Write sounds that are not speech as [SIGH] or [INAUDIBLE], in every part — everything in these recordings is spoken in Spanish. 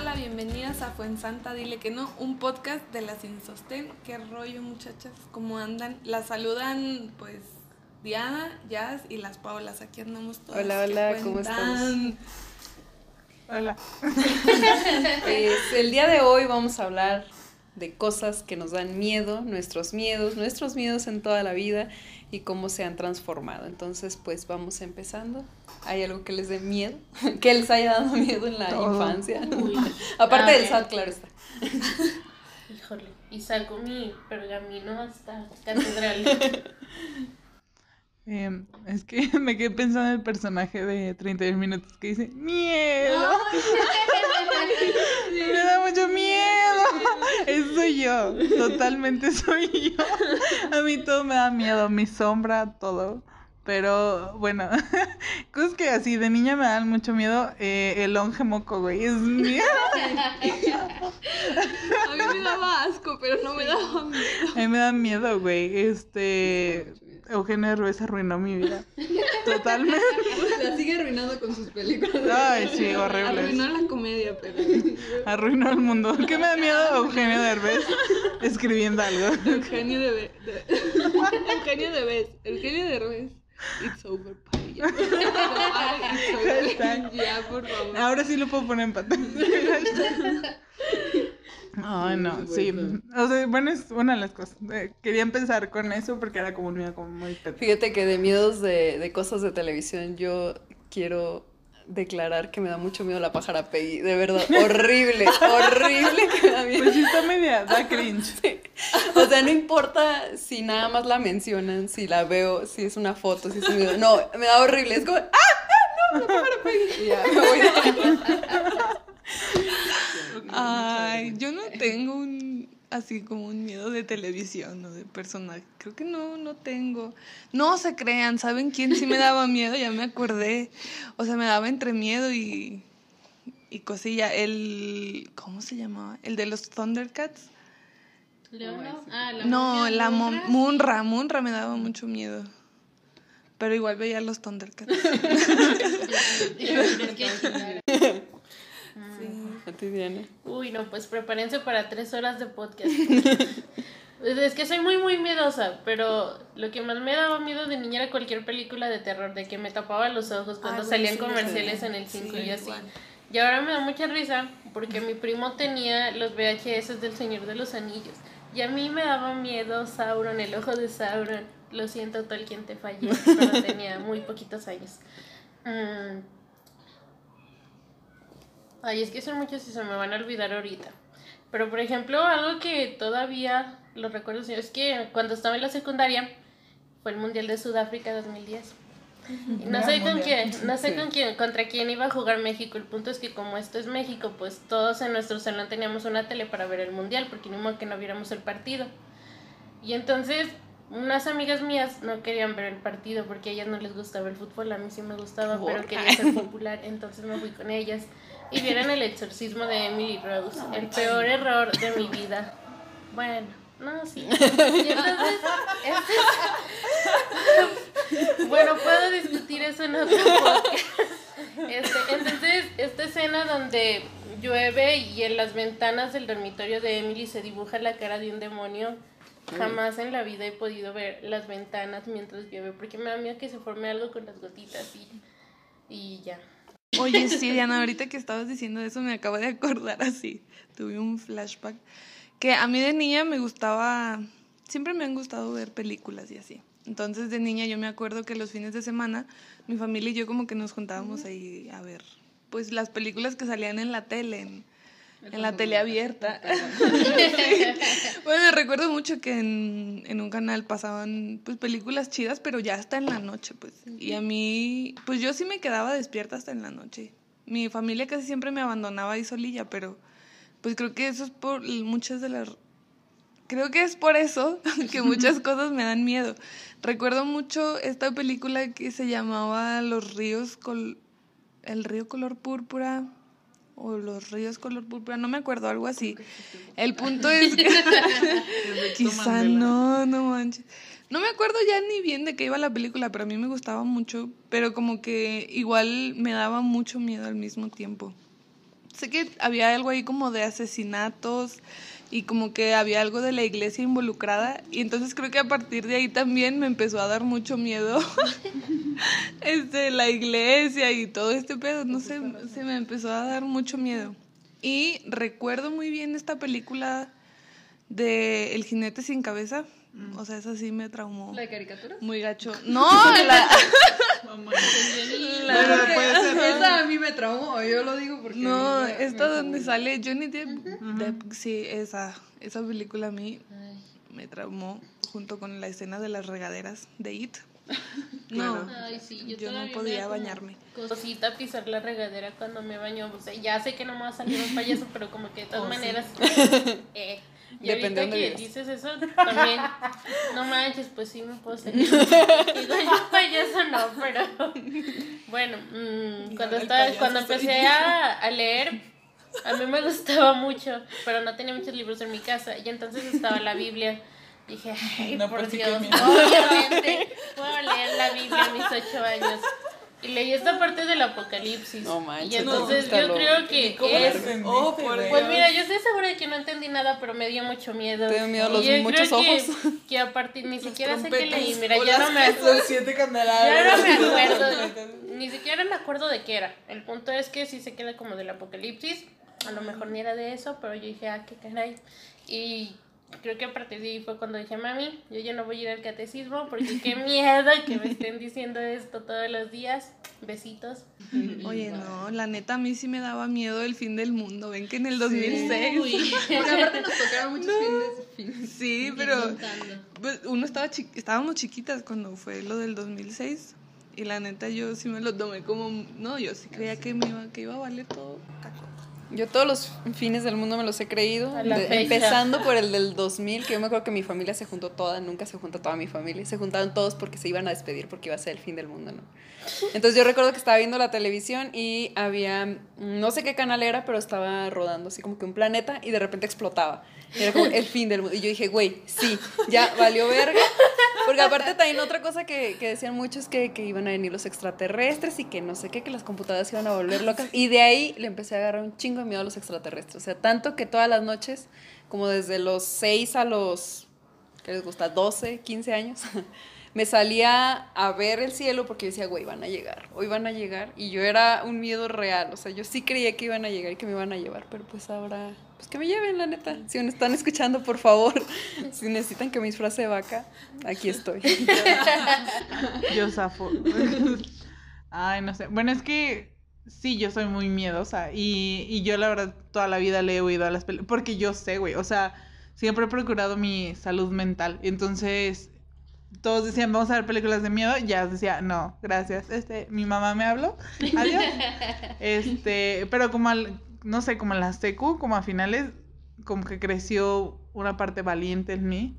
hola, bienvenidas a Fuensanta, dile que no, un podcast de la Sin Sostén. ¿Qué rollo, muchachas? ¿Cómo andan? Las saludan, pues, Diana, Jazz y las Paulas. Aquí andamos todas. Hola, hola, ¿cómo estamos? Hola. [LAUGHS] Pues, el día de hoy vamos a hablar de cosas que nos dan miedo, nuestros miedos, nuestros miedos en toda la vida y cómo se han transformado. Entonces, pues vamos empezando. ¿Hay algo que les dé miedo? [LAUGHS] que les haya dado miedo en la infancia. [LAUGHS] Aparte del SAT, claro está. [LAUGHS] Híjole, y saco mi pergamino hasta catedral. Em, es que me quedé pensando en el personaje de 31 minutos que dice miedo. me da mucho miedo. Eso soy yo. Totalmente soy yo. A mí todo me da miedo. Mi sombra, todo. Pero bueno, [LAUGHS] cosas que así de niña me dan mucho miedo. Eh, el longe moco, güey, es miedo. A mí me daba asco, pero no me daba miedo. A mí me da miedo, güey. Este. Eugenio Derbez arruinó mi vida. Totalmente. [LAUGHS] La sigue arruinando con sus películas. Ay, sí, horrible. Arruinó la comedia, pero. [LAUGHS] Arruinó el mundo. ¿Qué me da miedo Eugenio Derbez escribiendo algo? Eugenio de, de... Eugenio Derbez. Eugenio Derbez. It's over, [LAUGHS] it's over. [LAUGHS] Ya, por favor. Ahora sí lo puedo poner en pantalla. [LAUGHS] Ay, no, sí. O sea, bueno, es una de las cosas. Eh, Quería empezar con eso porque era como un miedo como muy Fíjate que de miedos de, de cosas de televisión, yo quiero declarar que me da mucho miedo la pájara Peggy. De verdad, horrible, [LAUGHS] horrible que me da miedo. Pues sí está media, da cringe. O sea, no importa si nada más la mencionan, si la veo, si es una foto, si es un video. No, me da horrible. Es como, ¡ah! ¡ah! No, la pájara Peggy. Y ya, me voy. [LAUGHS] Ay, yo no tengo un así como un miedo de televisión o de personaje. Creo que no, no tengo. No se crean, ¿saben quién sí me [LAUGHS] daba miedo? Ya me acordé. O sea, me daba entre miedo y y cosilla. El ¿cómo se llamaba? El de los Thundercats. ¿Leono? Ah, la No, la Munra. Munra, Munra me daba mucho miedo. Pero igual veía los Thundercats. [LAUGHS] [LAUGHS] A ti, Diana. Uy, no, pues prepárense para tres horas de podcast. [LAUGHS] Es que soy muy, muy miedosa, pero lo que más me daba miedo de niña era cualquier película de terror, de que me tapaba los ojos cuando Ay, salían comerciales en el 5 Sí, y así. igual. Y ahora me da mucha risa porque mi primo tenía los VHS del Señor de los Anillos. Y a mí me daba miedo Sauron, el ojo de Sauron. Lo siento, Tolkien, te fallé, pero [LAUGHS] tenía muy poquitos años. Mm. Ay, es que son muchos y se me van a olvidar ahorita. Pero, por ejemplo, algo que todavía lo recuerdo señor, es que cuando estaba en la secundaria fue el Mundial de Sudáfrica 2010. Y no sé con quién, no sé Sí. con quién, contra quién iba a jugar México. El punto es que como esto es México, pues todos en nuestro salón teníamos una tele para ver el mundial, porque ni modo que no viéramos el partido. Y entonces unas amigas mías no querían ver el partido porque a ellas no les gustaba el fútbol, a mí sí me gustaba, pero quería [LAUGHS] ser popular, entonces me fui con ellas y vieron el exorcismo de Emily Rose, el peor error de mi vida. Bueno, no, sí. Y entonces, este- bueno, puedo discutir eso en otro podcast. Este, entonces, esta escena donde llueve y en las ventanas del dormitorio de Emily se dibuja la cara de un demonio, jamás en la vida he podido ver las ventanas mientras llueve porque me da miedo que se forme algo con las gotitas y, y ya. Oye, sí, [LAUGHS] Diana, ahorita que estabas diciendo eso me acabo de acordar así. Tuve un flashback. Que a mí de niña me gustaba, siempre me han gustado ver películas y así. Entonces de niña yo me acuerdo que los fines de semana mi familia y yo como que nos juntábamos ahí a ver pues las películas que salían en la tele, en, en la tele abierta. [LAUGHS] Bueno, recuerdo mucho que en, en un canal pasaban pues películas chidas, pero ya hasta en la noche, pues. Y a mí, pues yo sí me quedaba despierta hasta en la noche. Mi familia casi siempre me abandonaba ahí solilla, pero pues creo que eso es por muchas de las... Creo que es por eso [LAUGHS] que muchas [LAUGHS] cosas me dan miedo. Recuerdo mucho esta película que se llamaba Los ríos, col... el río color púrpura o los ríos color púrpura, no me acuerdo, algo así. El punto es que [LAUGHS] quizá no, no manches. No me acuerdo ya ni bien de qué iba la película, pero a mí me gustaba mucho, pero como que igual me daba mucho miedo al mismo tiempo. sé que había algo ahí como de asesinatos y como que había algo de la iglesia involucrada y entonces creo que a partir de ahí también me empezó a dar mucho miedo [LAUGHS] este la iglesia y todo este pedo, no sé, se me empezó a dar mucho miedo. Y recuerdo muy bien esta película de El jinete sin cabeza. O sea, esa sí me traumó. ¿La de caricatura? Muy gacho. [LAUGHS] No, la. Mamá. la- Bueno, puede ser. Esa a mí me traumó, yo lo digo porque... no, me- esta me donde sale Johnny Depp. Depp, Sí, esa. Esa película a mí Ay. me traumó junto con la escena de las regaderas de It. [LAUGHS] No, Ay, sí, yo, yo no podía bañarme. Cosita pisar la regadera cuando me baño. O sea, ya sé que no me va a salir un payaso, pero como que de todas Oh, sí. maneras. [LAUGHS] Eh. Y Depende ahorita que dices eso, también. No manches, pues sí me puedo salir. Digo, [LAUGHS] yo payaso no, pero. Bueno, mm, cuando, estaba, cuando empecé a, a leer, a mí me gustaba mucho, pero no tenía muchos libros en mi casa. Y entonces estaba la Biblia. Dije, ay, No, por pues que Dios, obviamente puedo leer la Biblia a mis ocho años. Y leí esta parte del Apocalipsis. No manches, y entonces no, yo creo que ¿Cómo es... oh, por güey? Pues mira, yo estoy segura de que no entendí nada, pero me dio mucho miedo. ¿Te dio miedo los yo muchos creo que- ojos? [LAUGHS] Que, a partir, ni siquiera sé qué leí, mira, ya no me acuerdo. Siete Ya no me acuerdo. [LAUGHS] Ni siquiera me acuerdo de qué era. El punto es que sí se queda como del apocalipsis. A lo mejor ni era de eso, pero yo dije, ah, qué caray. Y creo que a partir de ahí fue cuando dije, mami, yo ya no voy a ir al catecismo porque qué miedo que me estén diciendo esto todos los días. Besitos. [LAUGHS] Oye, no, la neta a mí sí me daba miedo el fin del mundo. Ven que en el 2006. Uy. [LAUGHS] Porque aparte nos tocaron muchos fines, fines. Sí, pero pues, uno estaba chi- estábamos chiquitas cuando fue lo del 2006 y la neta yo sí me lo tomé como no, yo sí creía que me iba que iba a valer todo. caco. Yo todos los fines del mundo me los he creído, de- empezando por el del 2000, que yo me acuerdo que mi familia se juntó toda, nunca se juntó toda mi familia, se juntaron todos porque se iban a despedir porque iba a ser el fin del mundo, ¿no? Entonces yo recuerdo que estaba viendo la televisión y había, mm, no sé qué canal era, pero estaba rodando así como que un planeta y de repente explotaba. Era como el fin del mundo. Y yo dije, güey, sí, ya valió verga. Porque aparte también otra cosa que, que decían muchos que, que iban a venir los extraterrestres y que no sé qué, que las computadoras iban a volver locas. Y de ahí le empecé a agarrar un chingo de miedo a los extraterrestres. O sea, tanto que todas las noches, como desde los 6 a los, ¿qué les gusta? 12, 15 años, me salía a ver el cielo porque yo decía, güey, van a llegar, hoy van a llegar. Y yo era un miedo real, o sea, yo sí creía que iban a llegar y que me iban a llevar, pero pues ahora, pues que me lleven, la neta. Si me están escuchando, por favor, [LAUGHS] si necesitan que me disfrace de vaca, aquí estoy. [LAUGHS] Yo zafo. Ay, no sé. Bueno, es que sí, yo soy muy miedosa. Y, y yo, la verdad, toda la vida le he oído a las películas. Porque yo sé, güey. O sea, siempre he procurado mi salud mental. Entonces, todos decían, vamos a ver películas de miedo. Ya decía, no, gracias. Este, mi mamá me habló. Adiós. [LAUGHS] Este, pero como al, no sé, como en la secu, como a finales, como que creció una parte valiente en mí.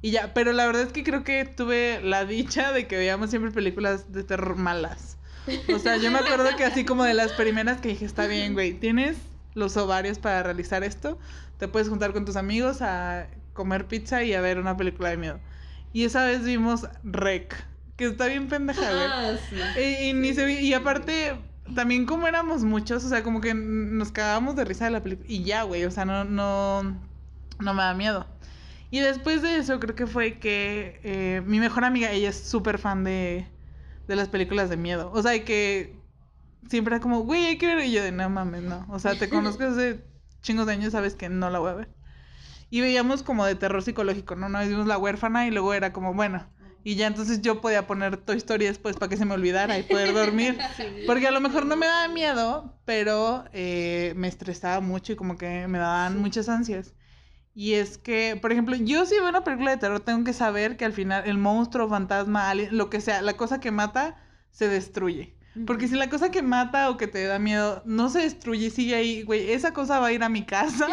Y ya, pero la verdad es que creo que tuve la dicha de que veíamos siempre películas de terror malas. O sea, yo me acuerdo que así como de las primeras que dije, está bien, güey, tienes los ovarios para realizar esto, te puedes juntar con tus amigos a comer pizza y a ver una película de miedo. Y esa vez vimos Rec, que está bien pendeja, güey. Y, y ni se vi- y aparte, también como éramos muchos, o sea, como que nos cagábamos de risa de la película. Y ya, güey, o sea, no, no, no me da miedo. Y después de eso, creo que fue que eh, mi mejor amiga, ella es súper fan de, de las películas de miedo. O sea, y que siempre era como, güey, hay que ver. Y yo de, no mames, no. O sea, te [LAUGHS] conozco desde chingos de años, sabes que no la voy a ver. Y veíamos como de terror psicológico, ¿no? Nos vimos La huérfana y luego era como, bueno. Y ya entonces yo podía poner Toy Story después para que se me olvidara y poder dormir. [LAUGHS] Porque a lo mejor no me daba miedo, pero eh, me estresaba mucho y como que me daban muchas ansias. Y es que, por ejemplo, yo si veo una película de terror tengo que saber que al final el monstruo, fantasma, alien, lo que sea, la cosa que mata, se destruye. Porque si la cosa que mata o que te da miedo no se destruye y sigue ahí, güey, esa cosa va a ir a mi casa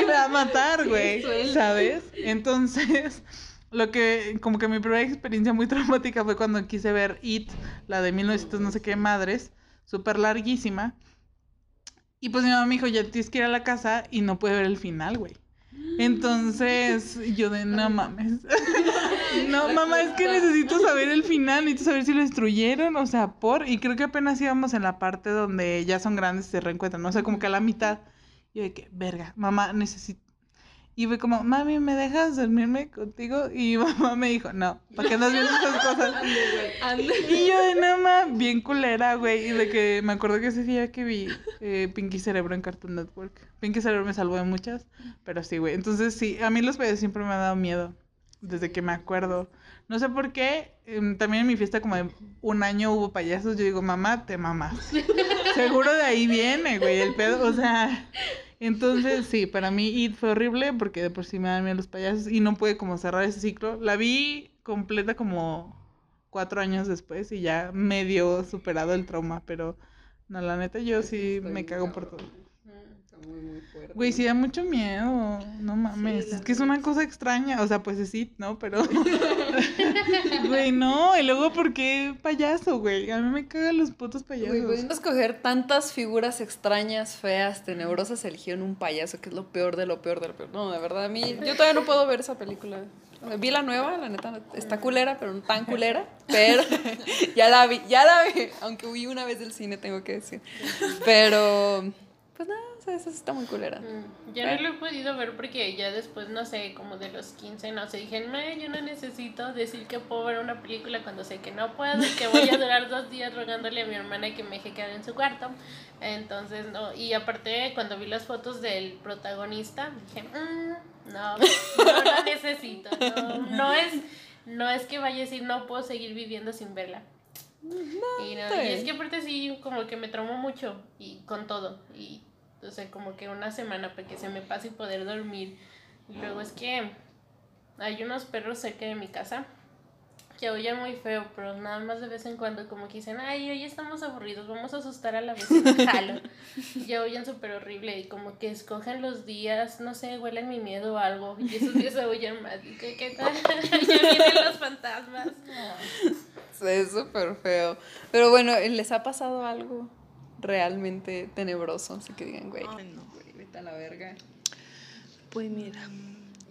y me va a matar, [LAUGHS] güey. ¿Sabes? Entonces, [LAUGHS] lo que, como que mi primera experiencia muy [LAUGHS] traumática fue cuando quise ver It, la de 1900 no sé qué madres, súper larguísima. Y pues mi mamá me dijo, ya tienes que ir a la casa y no puede ver el final, güey. Entonces, yo de no mames. [LAUGHS] No, mamá, es que necesito saber el final, necesito saber si lo destruyeron, o sea, por, y creo que apenas íbamos en la parte donde ya son grandes y se reencuentran, ¿no? o sea, como que a la mitad. Y yo de que, verga, mamá, necesito. Y fue como, mami, ¿me dejas dormirme contigo? Y [LAUGHS] mamá me dijo, no, ¿para qué andas viendo esas cosas? [LAUGHS] Y yo de nada más, bien culera, güey. Y de que me acuerdo que ese día que vi eh, Pinky Cerebro en Cartoon Network. Pinky Cerebro me salvó de muchas, pero sí, güey. Entonces sí, a mí los payasos siempre me han dado miedo. Desde que me acuerdo. No sé por qué, em, también en mi fiesta como de un año hubo payasos. Yo digo, mamá, te mamas. [LAUGHS] Seguro de ahí viene, güey, el pedo. O sea, entonces sí, para mí It fue horrible porque de por sí me dan miedo los payasos y no pude como cerrar ese ciclo. La vi completa como cuatro años después y ya medio superado el trauma, pero no, la neta yo sí me cago por todo. Muy, muy fuerte. Güey, sí da mucho miedo, no mames, es que es una cosa extraña, o sea, pues es It, ¿no? Pero, [LAUGHS] güey, no, y luego, ¿por qué payaso, güey? A mí me cagan los putos Güey, payasos. pudiendo escoger tantas figuras extrañas, feas, tenebrosas, eligieron un payaso, que es lo peor de lo peor de lo peor. No, de verdad, a mí, yo todavía no puedo ver esa película. O sea, Vi la nueva, la neta, está culera, pero no tan culera. Pero [LAUGHS] ya la vi, ya la vi. Aunque huí una vez del cine, tengo que decir. Pero, pues nada, o sea, esa está muy culera. Mm, Yo no lo he podido ver porque ya después, no sé, como de los 15, no sé, dije, no, yo no necesito decir que puedo ver una película cuando sé que no puedo y que voy a durar dos días rogándole a mi hermana que me deje quedar en su cuarto. Entonces, no, y aparte cuando vi las fotos del protagonista, dije, "Mm, no, no lo [LAUGHS] necesito, no, no es, no es que vaya a decir, no puedo seguir viviendo sin verla. Y, no, está y es que aparte sí, como que me traumó mucho y con todo. Y o sea, como que una semana para que se me pase y poder dormir. Y luego es que hay unos perros cerca de mi casa que aullan muy feo, pero nada más de vez en cuando como que dicen, ay, hoy estamos aburridos, vamos a asustar a la vecina, [LAUGHS] jalo. Y aullan súper horrible y como que escogen los días, no sé, huelen mi miedo o algo, y esos días aullan más. Y que, ¿qué tal? [LAUGHS] [LAUGHS] ya vienen los fantasmas. Es súper feo. Pero bueno, ¿les ha pasado algo realmente tenebroso? Así que digan, güey, Ay, no. güey, vete a la verga. Pues mira,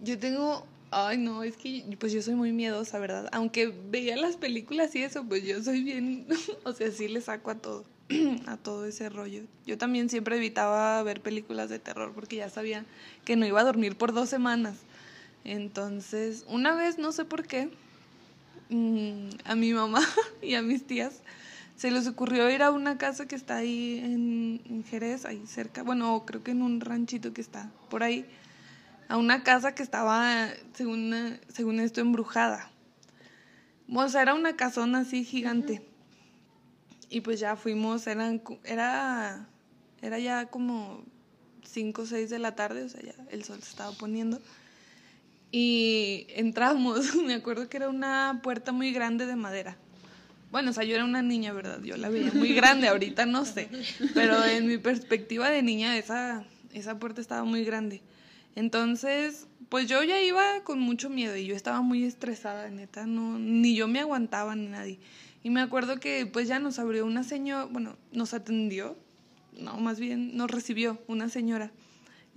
yo tengo, ay no, es que pues yo soy muy miedosa, ¿verdad? Aunque veía las películas y eso, pues yo soy bien, [LAUGHS] o sea, sí le saco a todo, [CLEARS THROAT] a todo ese rollo. Yo también siempre evitaba ver películas de terror porque ya sabía que no iba a dormir por dos semanas. Entonces, una vez, no sé por qué, mm, a mi mamá [LAUGHS] y a mis tías se les ocurrió ir a una casa que está ahí en, en Jerez, ahí cerca, bueno, creo que en un ranchito que está por ahí, a una casa que estaba, según, según esto, embrujada. O sea, era una casona así gigante. Y pues ya fuimos, eran, era, era ya como 5 o 6 de la tarde, o sea, ya el sol se estaba poniendo. Y entramos, [LAUGHS] me acuerdo que era una puerta muy grande de madera. Bueno, o sea, yo era una niña, ¿verdad? Yo la veía muy grande, ahorita no sé. Pero en mi perspectiva de niña, esa, esa puerta estaba muy grande. Entonces, pues yo ya iba con mucho miedo y yo estaba muy estresada, neta, no, ni yo me aguantaba ni nadie. Y me acuerdo que pues ya nos abrió una señora, bueno, nos atendió, no, más bien nos recibió una señora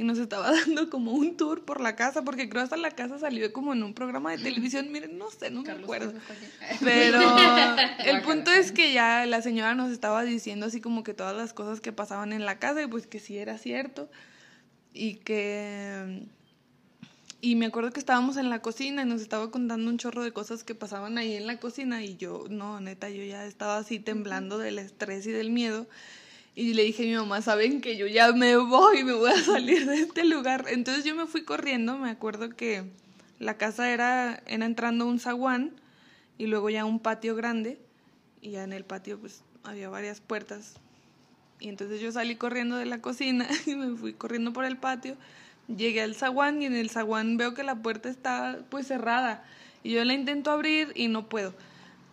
y nos estaba [LAUGHS] dando como un tour por la casa, porque creo hasta la casa salió como en un programa de televisión, miren, no sé, no me acuerdo. Pero [LAUGHS] el punto es que ya la señora nos estaba diciendo así como que todas las cosas que pasaban en la casa y pues que sí era cierto. Y que... Y me acuerdo que estábamos en la cocina y nos estaba contando un chorro de cosas que pasaban ahí en la cocina y yo, no, neta, yo ya estaba así temblando del estrés y del miedo. Y le dije a mi mamá, saben que yo ya me voy, me voy a salir de este lugar. Entonces yo me fui corriendo, me acuerdo que la casa era, era entrando un zaguán y luego ya un patio grande y ya en el patio pues había varias puertas. Y entonces yo salí corriendo de la cocina [LAUGHS] y me fui corriendo por el patio. Llegué al zaguán y en el zaguán veo que la puerta está pues cerrada y yo la intento abrir y no puedo.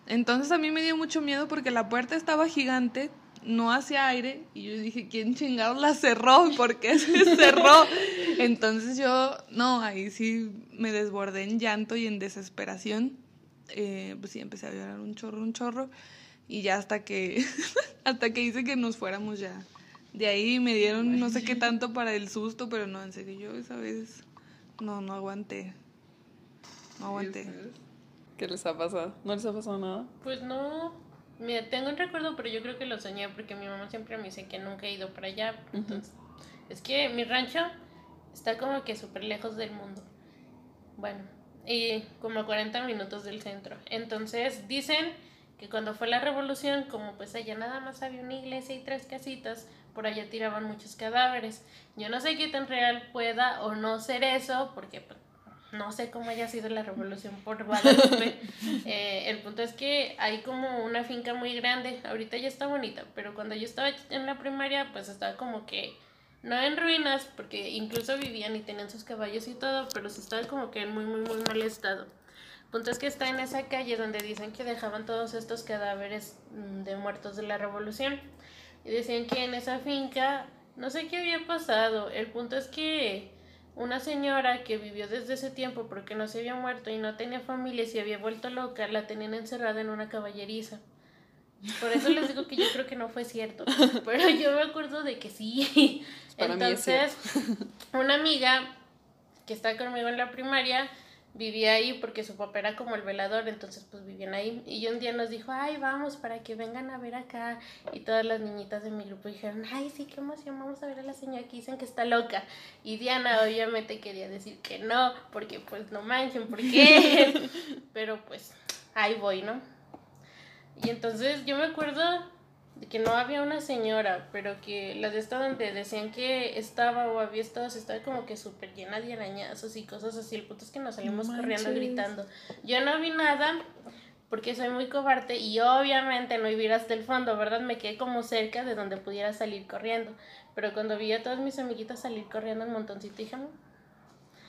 Entonces a mí me dio mucho miedo porque la puerta estaba gigante, no hacía aire y yo dije, ¿quién chingados la cerró? ¿Por qué se [LAUGHS] cerró? Entonces yo, no, ahí sí me desbordé en llanto y en desesperación. Eh, pues sí, empecé a llorar un chorro, un chorro y ya hasta que, [LAUGHS] hasta que hice que nos fuéramos ya. De ahí me dieron no sé qué tanto para el susto, pero no, en serio, yo esa vez no, no aguanté. No aguanté. ¿Qué les ha pasado? ¿No les ha pasado nada? Pues no. Mira, tengo un recuerdo, pero yo creo que lo soñé porque mi mamá siempre me dice que nunca he ido para allá. Entonces, es que mi rancho está como que súper lejos del mundo. Bueno, y como a 40 minutos del centro. Entonces, dicen que cuando fue la revolución, como pues allá nada más había una iglesia y tres casitas, por allá tiraban muchos cadáveres. Yo no sé qué tan real pueda o no ser eso, porque pues, no sé cómo haya sido la revolución por Guadalupe. [LAUGHS] Eh, el punto es que hay como una finca muy grande, ahorita ya está bonita, pero cuando yo estaba en la primaria, pues estaba como que, no en ruinas, porque incluso vivían y tenían sus caballos y todo, pero se estaba como que en muy, muy, muy mal estado. El punto es que está en esa calle donde dicen que dejaban todos estos cadáveres mm, de muertos de la revolución. Y decían que en esa finca, no sé qué había pasado, el punto es que una señora que vivió desde ese tiempo porque no se había muerto y no tenía familia y se había vuelto loca, la tenían encerrada en una caballeriza. Por eso les digo que yo creo que no fue cierto, [LAUGHS] pero yo me acuerdo de que sí. Para Entonces, una amiga que está conmigo en la primaria vivía ahí porque su papá era como el velador, entonces pues vivían ahí. Y un día nos dijo, ay, vamos para que vengan a ver acá. Y todas las niñitas de mi grupo dijeron, ay, sí, qué emoción, vamos a ver a la señora que dicen que está loca. Y Diana obviamente quería decir que no, porque pues no manchen, ¿por qué? [LAUGHS] Pero pues ahí voy, ¿no? Y entonces yo me acuerdo que no había una señora, pero que la de esta donde decían que estaba o había estado, se estaba como que súper llena de arañazos y cosas así. El punto es que nos salimos corriendo manches. gritando. Yo no vi nada porque soy muy cobarde y obviamente no iba hasta el fondo, ¿verdad? Me quedé como cerca de donde pudiera salir corriendo. Pero cuando vi a todas mis amiguitas salir corriendo un montoncito, dije, "Mm".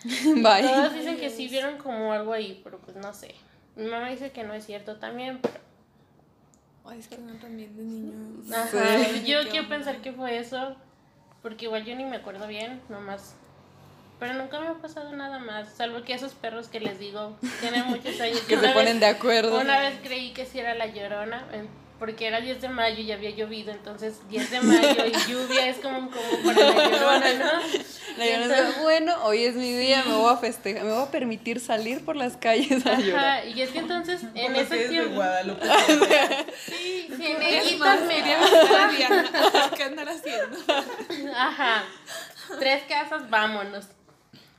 [LAUGHS] Bye. todas dicen que sí vieron como algo ahí, pero pues no sé. Mi mamá dice que no es cierto también, pero Ay, es que no también de niños. Ajá, Sí. [LAUGHS] yo quiero pensar que fue eso, porque igual yo ni me acuerdo bien, nomás. Pero nunca me ha pasado nada más, salvo que esos perros que les digo tienen muchos años. [LAUGHS] Que se ponen vez- de acuerdo. Una vez creí que sí era la llorona, porque era 10 de mayo y había llovido, entonces 10 de mayo y [LAUGHS] lluvia es como un combo para la llorona, ¿no? [LAUGHS] La llorona entonces- dice, bueno, hoy es mi día, me voy a festejar, me voy a permitir salir por las calles a llorar. Ajá, y es que entonces en Como ese es de tiempo. Guadalupe. [LAUGHS] Sí, sí, más, me. ¿Qué andar haciendo? Ajá. Tres casas, vámonos.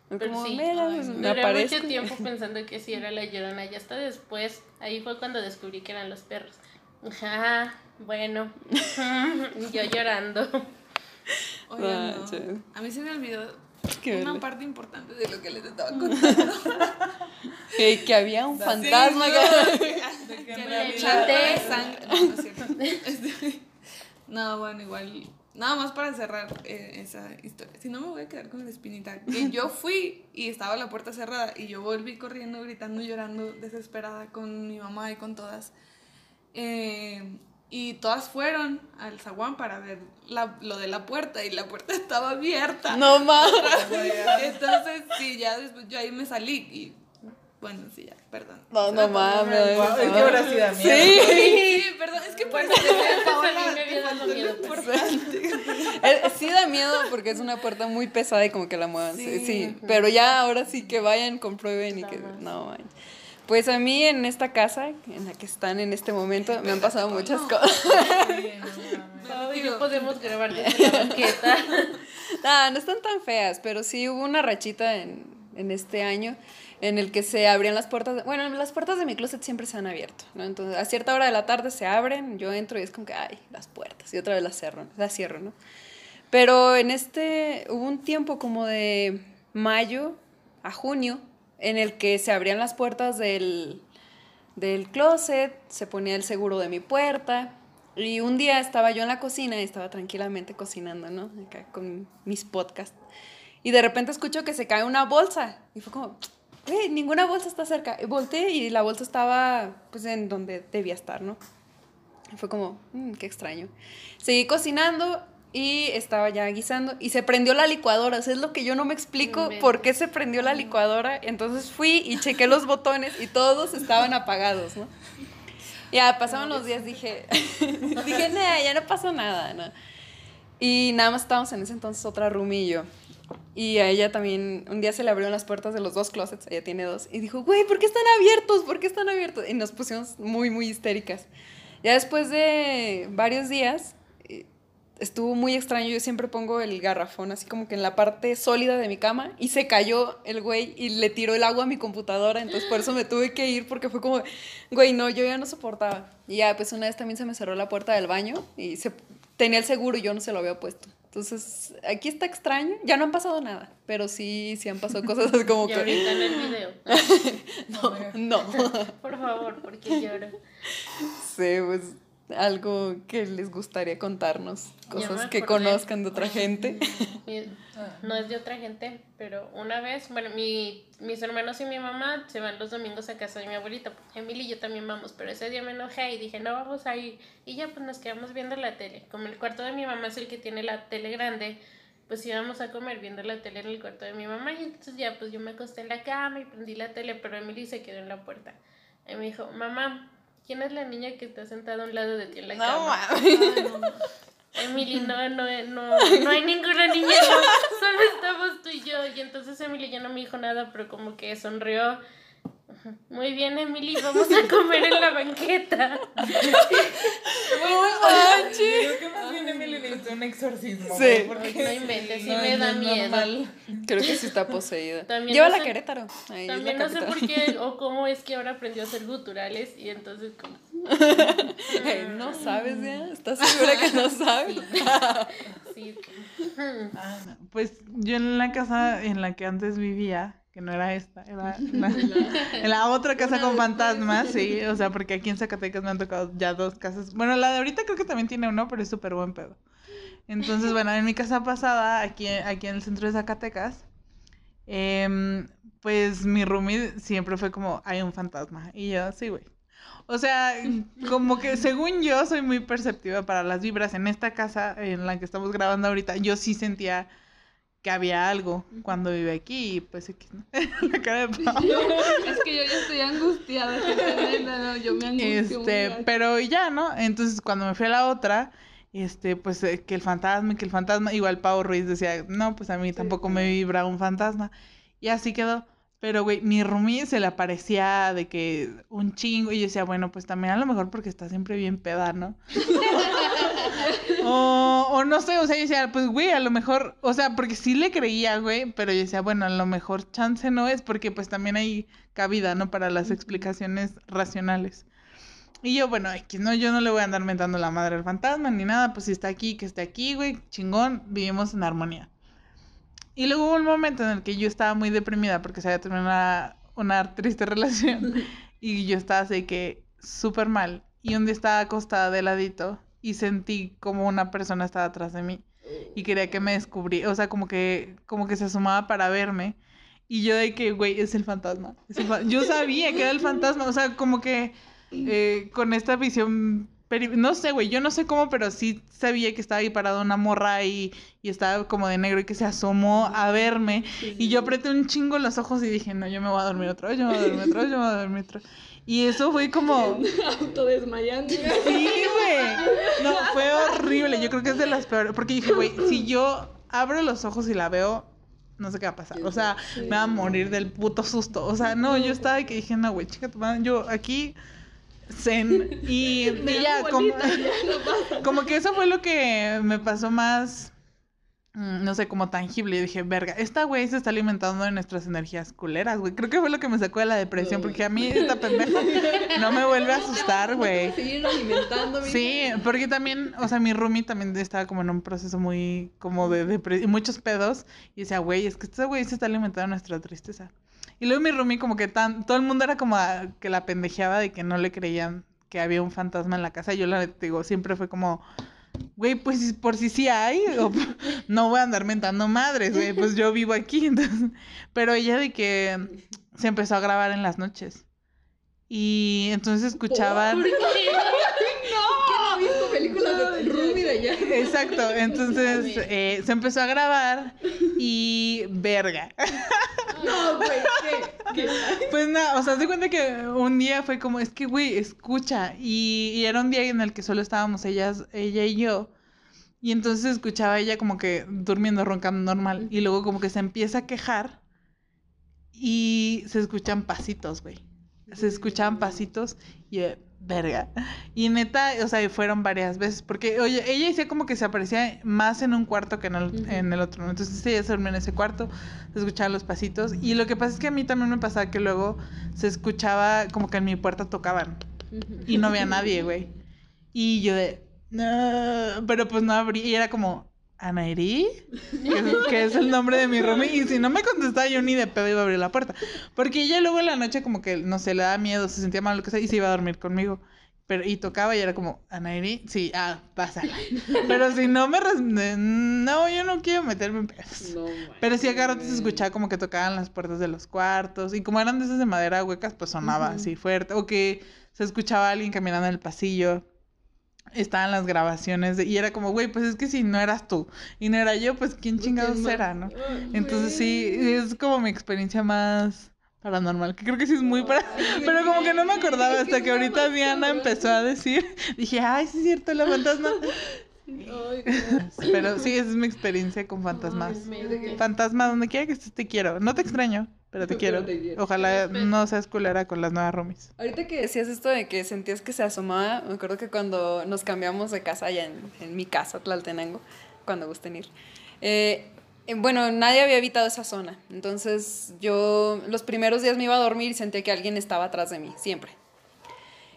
Pero Como, sí, mira, pues, me Duré aparezco. mucho tiempo pensando que sí era la llorona. Y hasta después, ahí fue cuando descubrí que eran los perros. Ajá, bueno. [LAUGHS] Yo llorando. Oigan, Ah, no. che. A mí se me olvidó Qué una verle. parte importante de lo que les estaba contando. Que, [LAUGHS] que había un fantasma. Sí, [LAUGHS] que- le sangre. No, no es cierto. Este, no, bueno, igual. Nada más para cerrar eh, esa historia. Si no, me voy a quedar con la espinita. Que yo fui y estaba la puerta cerrada y yo volví corriendo, gritando, llorando, desesperada con mi mamá y con todas. Eh, y todas fueron al zaguán para ver la- lo de la puerta y la puerta [LAUGHS] estaba abierta. No mames. Entonces, sí, ya después yo ahí me salí y bueno, sí, ya, perdón. No, no mames. Es que ahora sí da miedo. Sí. Sí, perdón, es que por eso [LAUGHS] pues. [LAUGHS] Eh, Sí da miedo porque es una puerta muy pesada y como que la muevan. Sí, Sí. sí. Pero ya ahora sí que vayan, comprueben y que no man. Pues a mí en esta casa en la que están en este momento me han pasado muchas cosas. No podemos [LAUGHS] grabar desde la banqueta. [LAUGHS] No, no están tan feas, pero sí hubo una rachita en, en este año en el que se abrían las puertas. de- bueno, las puertas de mi closet siempre se han abierto, ¿no? Entonces, a cierta hora de la tarde se abren, yo entro y es como que, ay, las puertas, y otra vez las cierro, las cierro, ¿no? Pero en este, hubo un tiempo como de mayo a junio en el que se abrían las puertas del, del closet, se ponía el seguro de mi puerta. Y un día estaba yo en la cocina y estaba tranquilamente cocinando, ¿no? Acá con mis podcasts. Y de repente escucho que se cae una bolsa. Y fue como, "Güey, ninguna bolsa está cerca. Y volteé y la bolsa estaba, pues, en donde debía estar, ¿no? Fue como, "Mm, qué extraño. Seguí cocinando y estaba ya guisando y se prendió la licuadora. O sea, es lo que yo no me explico por qué se prendió la licuadora. Entonces fui y chequé los botones y todos estaban apagados, ¿no? Ya pasaron los días, dije, [LAUGHS] dije, nada, ya no pasó nada, ¿no? Y nada más estábamos en ese entonces otra roomie y yo. Y a ella también, un día se le abrieron las puertas de los dos closets, ella tiene dos, y dijo, güey, ¿por qué están abiertos? ¿Por qué están abiertos? Y nos pusimos muy, muy histéricas. Ya después de varios días, estuvo muy extraño, yo siempre pongo el garrafón así como que en la parte sólida de mi cama, y se cayó el güey y le tiró el agua a mi computadora, entonces por eso me tuve que ir, porque fue como, güey, no, yo ya no soportaba. Y ya, pues una vez también se me cerró la puerta del baño, y se, tenía el seguro y yo no se lo había puesto. Entonces, aquí está extraño. Ya no han pasado nada, pero sí, sí han pasado cosas como que... ahorita en el video. [LAUGHS] No, no. [LAUGHS] Por favor, porque lloro. Sí, pues algo que les gustaría contarnos. Cosas que conozcan de otra gente. [LAUGHS] Mi- No es de otra gente, pero una vez, bueno, mi, mis hermanos y mi mamá se van los domingos a casa de mi abuelita. Emily y yo también vamos, pero ese día me enojé y dije, no vamos a ir. Y ya pues nos quedamos viendo la tele. Como el cuarto de mi mamá es el que tiene la tele grande, pues íbamos a comer viendo la tele en el cuarto de mi mamá. Y entonces ya pues yo me acosté en la cama y prendí la tele, pero Emily se quedó en la puerta. Y me dijo, mamá, ¿quién es la niña que está sentada a un lado de ti en la No, cama? mames. Emily, no, no, no, no hay ninguna niña, no, [LAUGHS] solo estamos tú y yo. Y entonces Emily ya no me dijo nada, pero como que sonrió. Muy bien, Emily, vamos a comer en la banqueta. Creo que más bien Emily necesita un exorcismo. Sí. porque No inventes, sí no, me no da miedo. normal. Creo que sí está poseída. También Llévala no a sé- Querétaro. Ahí la También no sé por qué [LAUGHS] o cómo es que ahora aprendió a hacer guturales y entonces como... Ay, no sabes ya. ¿Estás segura que no [LAUGHS] sabes? [LAUGHS] Sí. Ah, no. Pues yo en la casa en la que antes vivía, que no era esta, era [LAUGHS] la- en la otra casa con fantasmas, sí, o sea, porque aquí en Zacatecas me han tocado ya dos casas. Bueno, la de ahorita creo que también tiene uno, pero es súper buen pedo. Entonces, bueno, en mi casa pasada, aquí, aquí en el centro de Zacatecas, em, pues mi roomie siempre fue como, hay un fantasma. Y yo, sí, güey. O sea, como que según yo soy muy perceptiva para las vibras. En esta casa en la que estamos grabando ahorita, yo sí sentía que había algo cuando vive aquí y pues X, ¿no? [LAUGHS] la cara de Pau. [LAUGHS] Es que yo ya estoy angustiada. no, yo me angustio. Este, pero ya, ¿no? Entonces cuando me fui a la otra, este, pues eh, que el fantasma, que el fantasma, igual Pau Ruiz decía, no, pues a mí tampoco me vibra un fantasma. Y así quedó. Pero, güey, mi roomie se le aparecía de que un chingo. Y yo decía, bueno, pues también a lo mejor porque está siempre bien peda, ¿no? [LAUGHS] [LAUGHS] o, o no sé, o sea, yo decía, pues, güey, a lo mejor, o sea, porque sí le creía, güey, pero yo decía, bueno, a lo mejor chance no es porque pues también hay cabida, ¿no? Para las explicaciones racionales. Y yo, bueno, X, no, yo no le voy a andar mentando la madre al fantasma ni nada, pues si está aquí, que esté aquí, güey, chingón, vivimos en armonía. Y luego hubo un momento en el que yo estaba muy deprimida porque se había terminado una, una triste [LAUGHS] relación y yo estaba así que súper mal. Y un día estaba acostada de ladito y sentí como una persona estaba atrás de mí y quería que me descubriera, o sea, como que, como que se asomaba para verme. Y yo de que, güey, es el fantasma. Yo sabía que era el fantasma, o sea, como que eh, con esta visión, no sé, güey, yo no sé cómo, pero sí sabía que estaba ahí parada una morra y, y estaba como de negro y que se asomó a verme. Y yo apreté un chingo los ojos y dije, no, yo me voy a dormir otra vez, yo me voy a dormir otra vez, yo me voy a dormir otra vez. Y eso fue como... [LAUGHS] Autodesmayando. Sí, güey. No, fue horrible. Yo creo que es de las peores. Porque dije, güey, si [LAUGHS] yo abro los ojos y la veo, no sé qué va a pasar. O sea, me va a morir del puto susto. O sea, no, yo estaba y que dije, no, güey, chica, tu madre, yo aquí. Zen. Y, [LAUGHS] y ya, como, como que eso fue lo que me pasó más. Mm, No sé, como tangible. Y dije, verga, esta güey se está alimentando de nuestras energías culeras, güey. Creo que fue lo que me sacó de la depresión, porque a mí esta pendeja no me vuelve a asustar, güey. [LAUGHS] Sí, porque también, o sea, mi roomie también estaba como en un proceso muy, como de depresión, y muchos pedos, y decía, güey, es que este güey se está alimentando de nuestra tristeza. Y luego mi roomie como que tan, todo el mundo era como a- que la pendejeaba de que no le creían que había un fantasma en la casa. Yo la digo, siempre fue como, güey, pues por si sí hay, no voy a andar mentando madres, güey, pues yo vivo aquí, [LAUGHS] entonces. Pero ella de que se empezó a grabar en las noches. Y entonces escuchaban... no he visto películas de Ruby de allá? Exacto, entonces eh, se empezó a grabar y verga. No, güey, ¿qué? ¿Qué? Pues nada, o sea, se cuenta que un día fue como, es que, güey, escucha. Y, y era un día en el que solo estábamos ellas, ella y yo. Y entonces escuchaba ella como que durmiendo, roncando normal. Y luego como que se empieza a quejar y se escuchan pasitos, güey. Se escuchaban pasitos y eh, verga. Y neta, o sea, fueron varias veces. Porque, oye, ella decía como que se aparecía más en un cuarto que en el, en el otro. Entonces ella se dormía en ese cuarto, se escuchaban los pasitos. Y lo que pasa es que a mí también me pasaba que luego se escuchaba como que en mi puerta tocaban. Y no había [LAUGHS] nadie, güey. Y yo de, no, pero pues no abrí. Y era como, Anairi, que, es- el nombre de mi roomie. Y si no me contestaba, yo ni de pedo iba a abrir la puerta. Porque ella luego en la noche como que, no sé, le daba miedo, se sentía mal, lo que sea, y se iba a dormir conmigo. Pero, y tocaba y era como, Anairi, sí, ah, pásala. [LAUGHS] Pero si no me... res- No, yo no quiero meterme en pedos. No, Pero sí, acá rato se escuchaba como que tocaban las puertas de los cuartos. Y como eran de esas de madera huecas, pues sonaba así fuerte. O que se escuchaba a alguien caminando en el pasillo. Estaban las grabaciones. de- y era como, güey, pues es que si no eras tú y no era yo, pues quién chingados era, ¿no? Entonces sí, es como mi experiencia más paranormal. Que creo que sí es muy para... Pero como que no me acordaba hasta que ahorita Diana empezó a decir. [LAUGHS] Dije, ay, sí es cierto, la fantasma. Pero sí, esa es mi experiencia con fantasmas. Fantasma, donde quiera que estés, te quiero. No te extraño, pero te quiero. te quiero. Ojalá no seas culera con las nuevas roomies. Ahorita que decías esto de que sentías que se asomaba, me acuerdo que cuando nos cambiamos de casa allá en, en mi casa, Tlaltenango, cuando gusten ir, eh, bueno, nadie había habitado esa zona. Entonces yo los primeros días me iba a dormir y sentía que alguien estaba atrás de mí, siempre.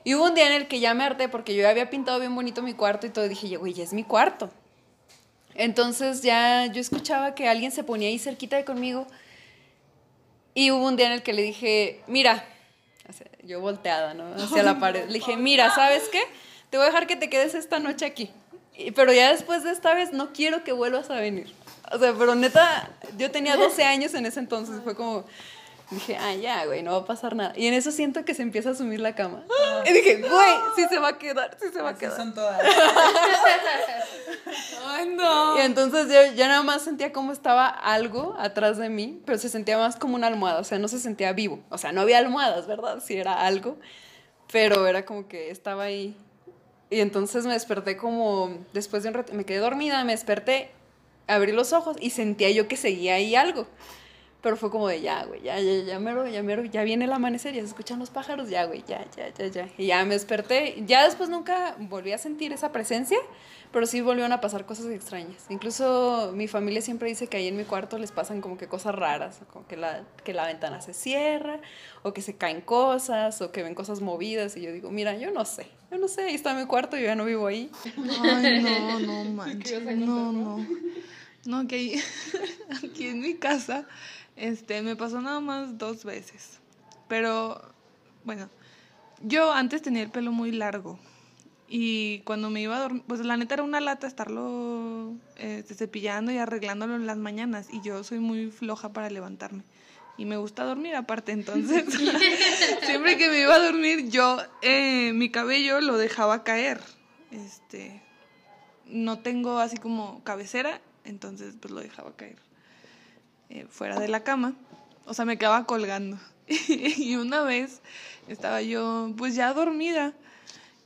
Y hubo un día en el que ya me harté porque yo ya había pintado bien bonito mi cuarto y todo. y dije, güey, ya es mi cuarto. Entonces ya yo escuchaba que alguien se ponía ahí cerquita de conmigo. Y hubo un día en el que le dije, mira, yo volteada, ¿no? Hacia la pared. Le dije, mira, ¿sabes qué? Te voy a dejar que te quedes esta noche aquí. Pero ya después de esta vez no quiero que vuelvas a venir. O sea, pero neta, yo tenía 12 años en ese entonces. Fue como, dije, ah, ya, güey, no va a pasar nada. Y en eso siento que se empieza a sumir la cama. Y dije, güey, sí se va a quedar, sí se va a quedar. todas. [LAUGHS] Ay, no. Y entonces yo ya nada más sentía como estaba algo atrás de mí, pero se sentía más como una almohada, o sea, no se sentía vivo. O sea, no había almohadas, ¿verdad? Sí era algo, pero era como que estaba ahí. Y entonces me desperté como, después de un rato, me quedé dormida, me desperté, abrí los ojos y sentía yo que seguía ahí algo. Pero fue como de ya, güey, ya, ya, ya, mero, ya, mero, ya viene el amanecer, ya se escuchan los pájaros, ya, güey, ya, ya, ya, ya. Y ya me desperté. Ya después nunca volví a sentir esa presencia, pero sí volvieron a pasar cosas extrañas. Incluso mi familia siempre dice que ahí en mi cuarto les pasan como que cosas raras, como que la, que la ventana se cierra, o que se caen cosas, o que ven cosas movidas. Y yo digo, mira, yo no sé, yo no sé, ahí está mi cuarto, yo ya no vivo ahí. Ay, no, no [LAUGHS] manches. No, no. No, que ahí- [LAUGHS] aquí en mi casa, este, me pasó nada más dos veces. Pero, bueno, yo antes tenía el pelo muy largo. Y cuando me iba a dormir, pues la neta era una lata estarlo este, cepillando y arreglándolo en las mañanas. Y yo soy muy floja para levantarme. Y me gusta dormir aparte, entonces [LAUGHS] siempre que me iba a dormir yo eh, mi cabello lo dejaba caer. Este, no tengo así como cabecera, entonces pues lo dejaba caer eh, fuera de la cama. O sea, me quedaba colgando. [LAUGHS] y una vez estaba yo pues ya dormida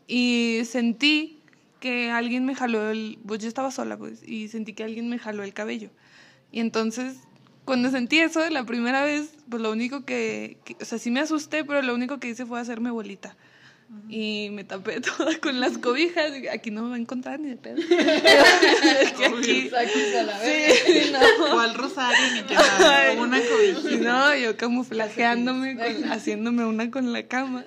y sentí que alguien me jaló el, pues yo estaba sola pues, y sentí que alguien me jaló el cabello. Y entonces, cuando sentí eso la primera vez, pues lo único que, que- o sea, sí me asusté, pero lo único que hice fue hacerme bolita. Y me tapé [LAUGHS] toda con las cobijas. Aquí no me va a encontrar ni de pedo. [LAUGHS] Es que aquí. [LAUGHS] Sí, no. O al rosario ni que nada, como una cobijita. No, yo camuflajeándome, con- haciéndome una con la cama.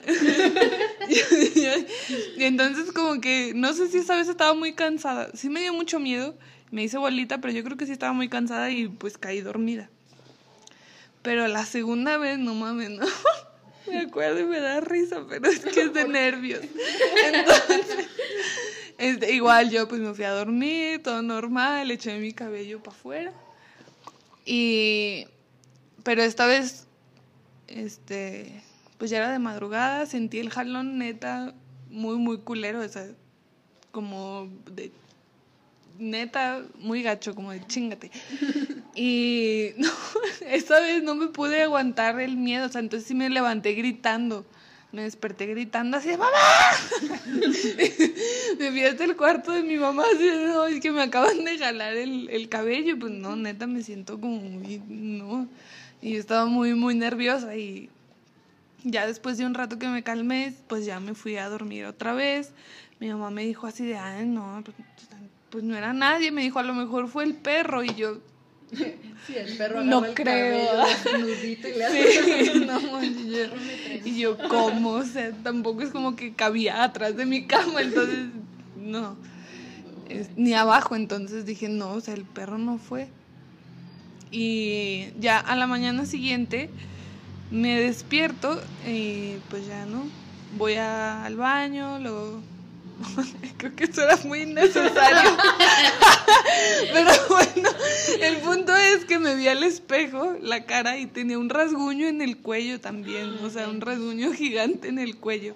y entonces como que, no sé si esa vez estaba muy cansada. Sí me dio mucho miedo, me hice bolita, pero yo creo que sí estaba muy cansada y pues caí dormida. Pero la segunda vez, no mames, no. Me acuerdo y me da risa, pero es que es de nervios. [LAUGHS] Entonces, este, igual yo pues me fui a dormir, todo normal, eché mi cabello para afuera. Y pero esta vez este pues ya era de madrugada, sentí el jalón neta muy muy culero, o sea, como de neta muy gacho, como de chingate. Y [LAUGHS] no, esta vez no me pude aguantar el miedo, o sea, entonces sí me levanté gritando. me desperté gritando así, ¡mamá! [LAUGHS] me fui hasta el cuarto de mi mamá, así, no, es que me acaban de jalar el, el cabello, pues no, neta, me siento como muy, no, y yo estaba muy, muy nerviosa y ya después de un rato que me calmé, pues ya me fui a dormir otra vez. Mi mamá me dijo así de, ay, no, pues, no era nadie, me dijo, a lo mejor fue el perro, y yo, [LAUGHS] Sí, el perro No el creo. cabello [LAUGHS] y le hace... Sí, [LAUGHS] no, y yo, y yo, ¿cómo? O sea, tampoco es como que cabía atrás de mi cama, entonces, no. Es- ni abajo, entonces dije, no, o sea, el perro no fue. Y ya a la mañana siguiente me despierto y pues ya, ¿no? Voy a- al baño, luego... [LAUGHS] Creo que eso era muy innecesario. [LAUGHS] Pero bueno, el punto es que me vi al espejo la cara y tenía un rasguño en el cuello también, o sea, un rasguño gigante en el cuello.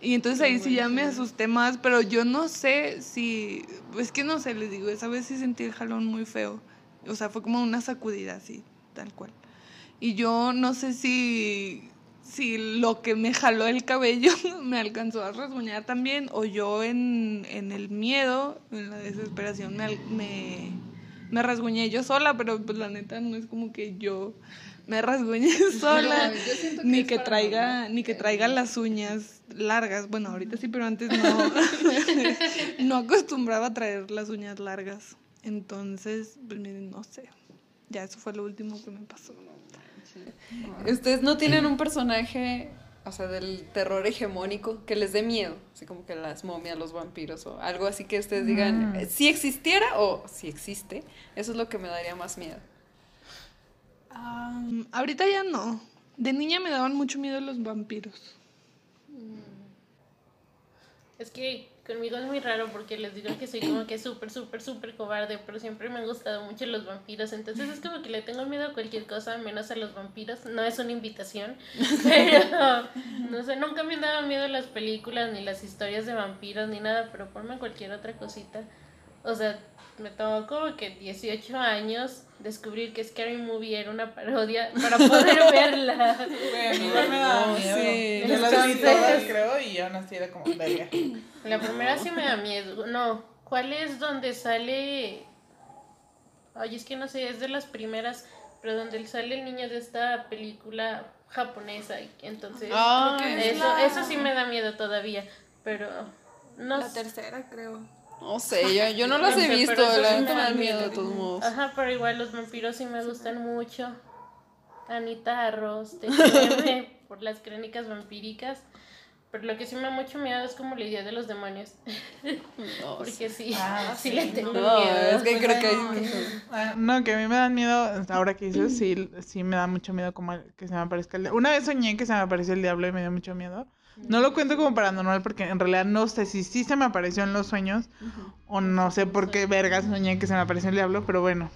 Y entonces ahí sí ya me asusté más, pero yo no sé si, es que no sé, les digo, esa vez sí sentí el jalón muy feo. O sea, fue como una sacudida así, tal cual. Y yo no sé si, si lo que me jaló el cabello [LAUGHS] me alcanzó a rasguñar también, o yo en, en el miedo, en la desesperación, me, me, me rasguñé yo sola, pero pues la neta no es como que yo me rasguñé [LAUGHS] sola, No, que ni que traiga, ni que traiga las uñas largas. Bueno, ahorita sí, pero antes no, [LAUGHS] no acostumbraba a traer las uñas largas. Entonces, pues miren, no sé. Ya eso fue lo último que me pasó. ¿Ustedes no tienen un personaje, o sea, del terror hegemónico que les dé miedo? Así como que las momias, los vampiros o algo así que ustedes digan, Mm. si existiera o si existe, eso es lo que me daría más miedo. Ahorita ya no. De niña me daban mucho miedo los vampiros. Es que conmigo es muy raro porque les digo que soy como que súper, súper, súper cobarde, pero siempre me han gustado mucho los vampiros. Entonces es como que le tengo miedo a cualquier cosa menos a los vampiros. No es una invitación, [LAUGHS] pero no sé, nunca me han dado miedo las películas, ni las historias de vampiros, ni nada, pero ponme cualquier otra cosita. O sea, me tomó como que 18 años descubrir que Scary Movie era una parodia para poder [LAUGHS] verla. Güey, a mí igual me daba No, miedo. sí. Yo las vi todas, creo, y aún así era como, verga. [CLEARS THROAT] La primera sí me da miedo. No, ¿cuál es donde sale? Ay, es que no sé, es de las primeras, pero donde sale el niño de esta película japonesa. Entonces, Ah, creo que es eso, la- eso sí me da miedo todavía, pero no La tercera, creo. No sé, yo, yo no [LAUGHS] las he visto, la neta me me da dan miedo de todos modos. Ajá, pero igual los vampiros sí me gustan mucho. Anita Arroz, TGM, [LAUGHS] por las crónicas vampíricas. Pero lo que sí me da mucho miedo es como la idea de los demonios. [LAUGHS] No, Porque sí, Ah, sí, sí, le tengo No, miedo. es que creo que no, hay... Ah, No, que a mí me dan miedo, ahora que dices, sí, sí me da mucho miedo como que se me aparezca el diablo. Una vez soñé que se me apareció el diablo y me dio mucho miedo. No lo cuento como paranormal porque en realidad no sé si sí se me apareció en los sueños o no sé por qué vergas soñé que se me apareció el diablo, pero bueno.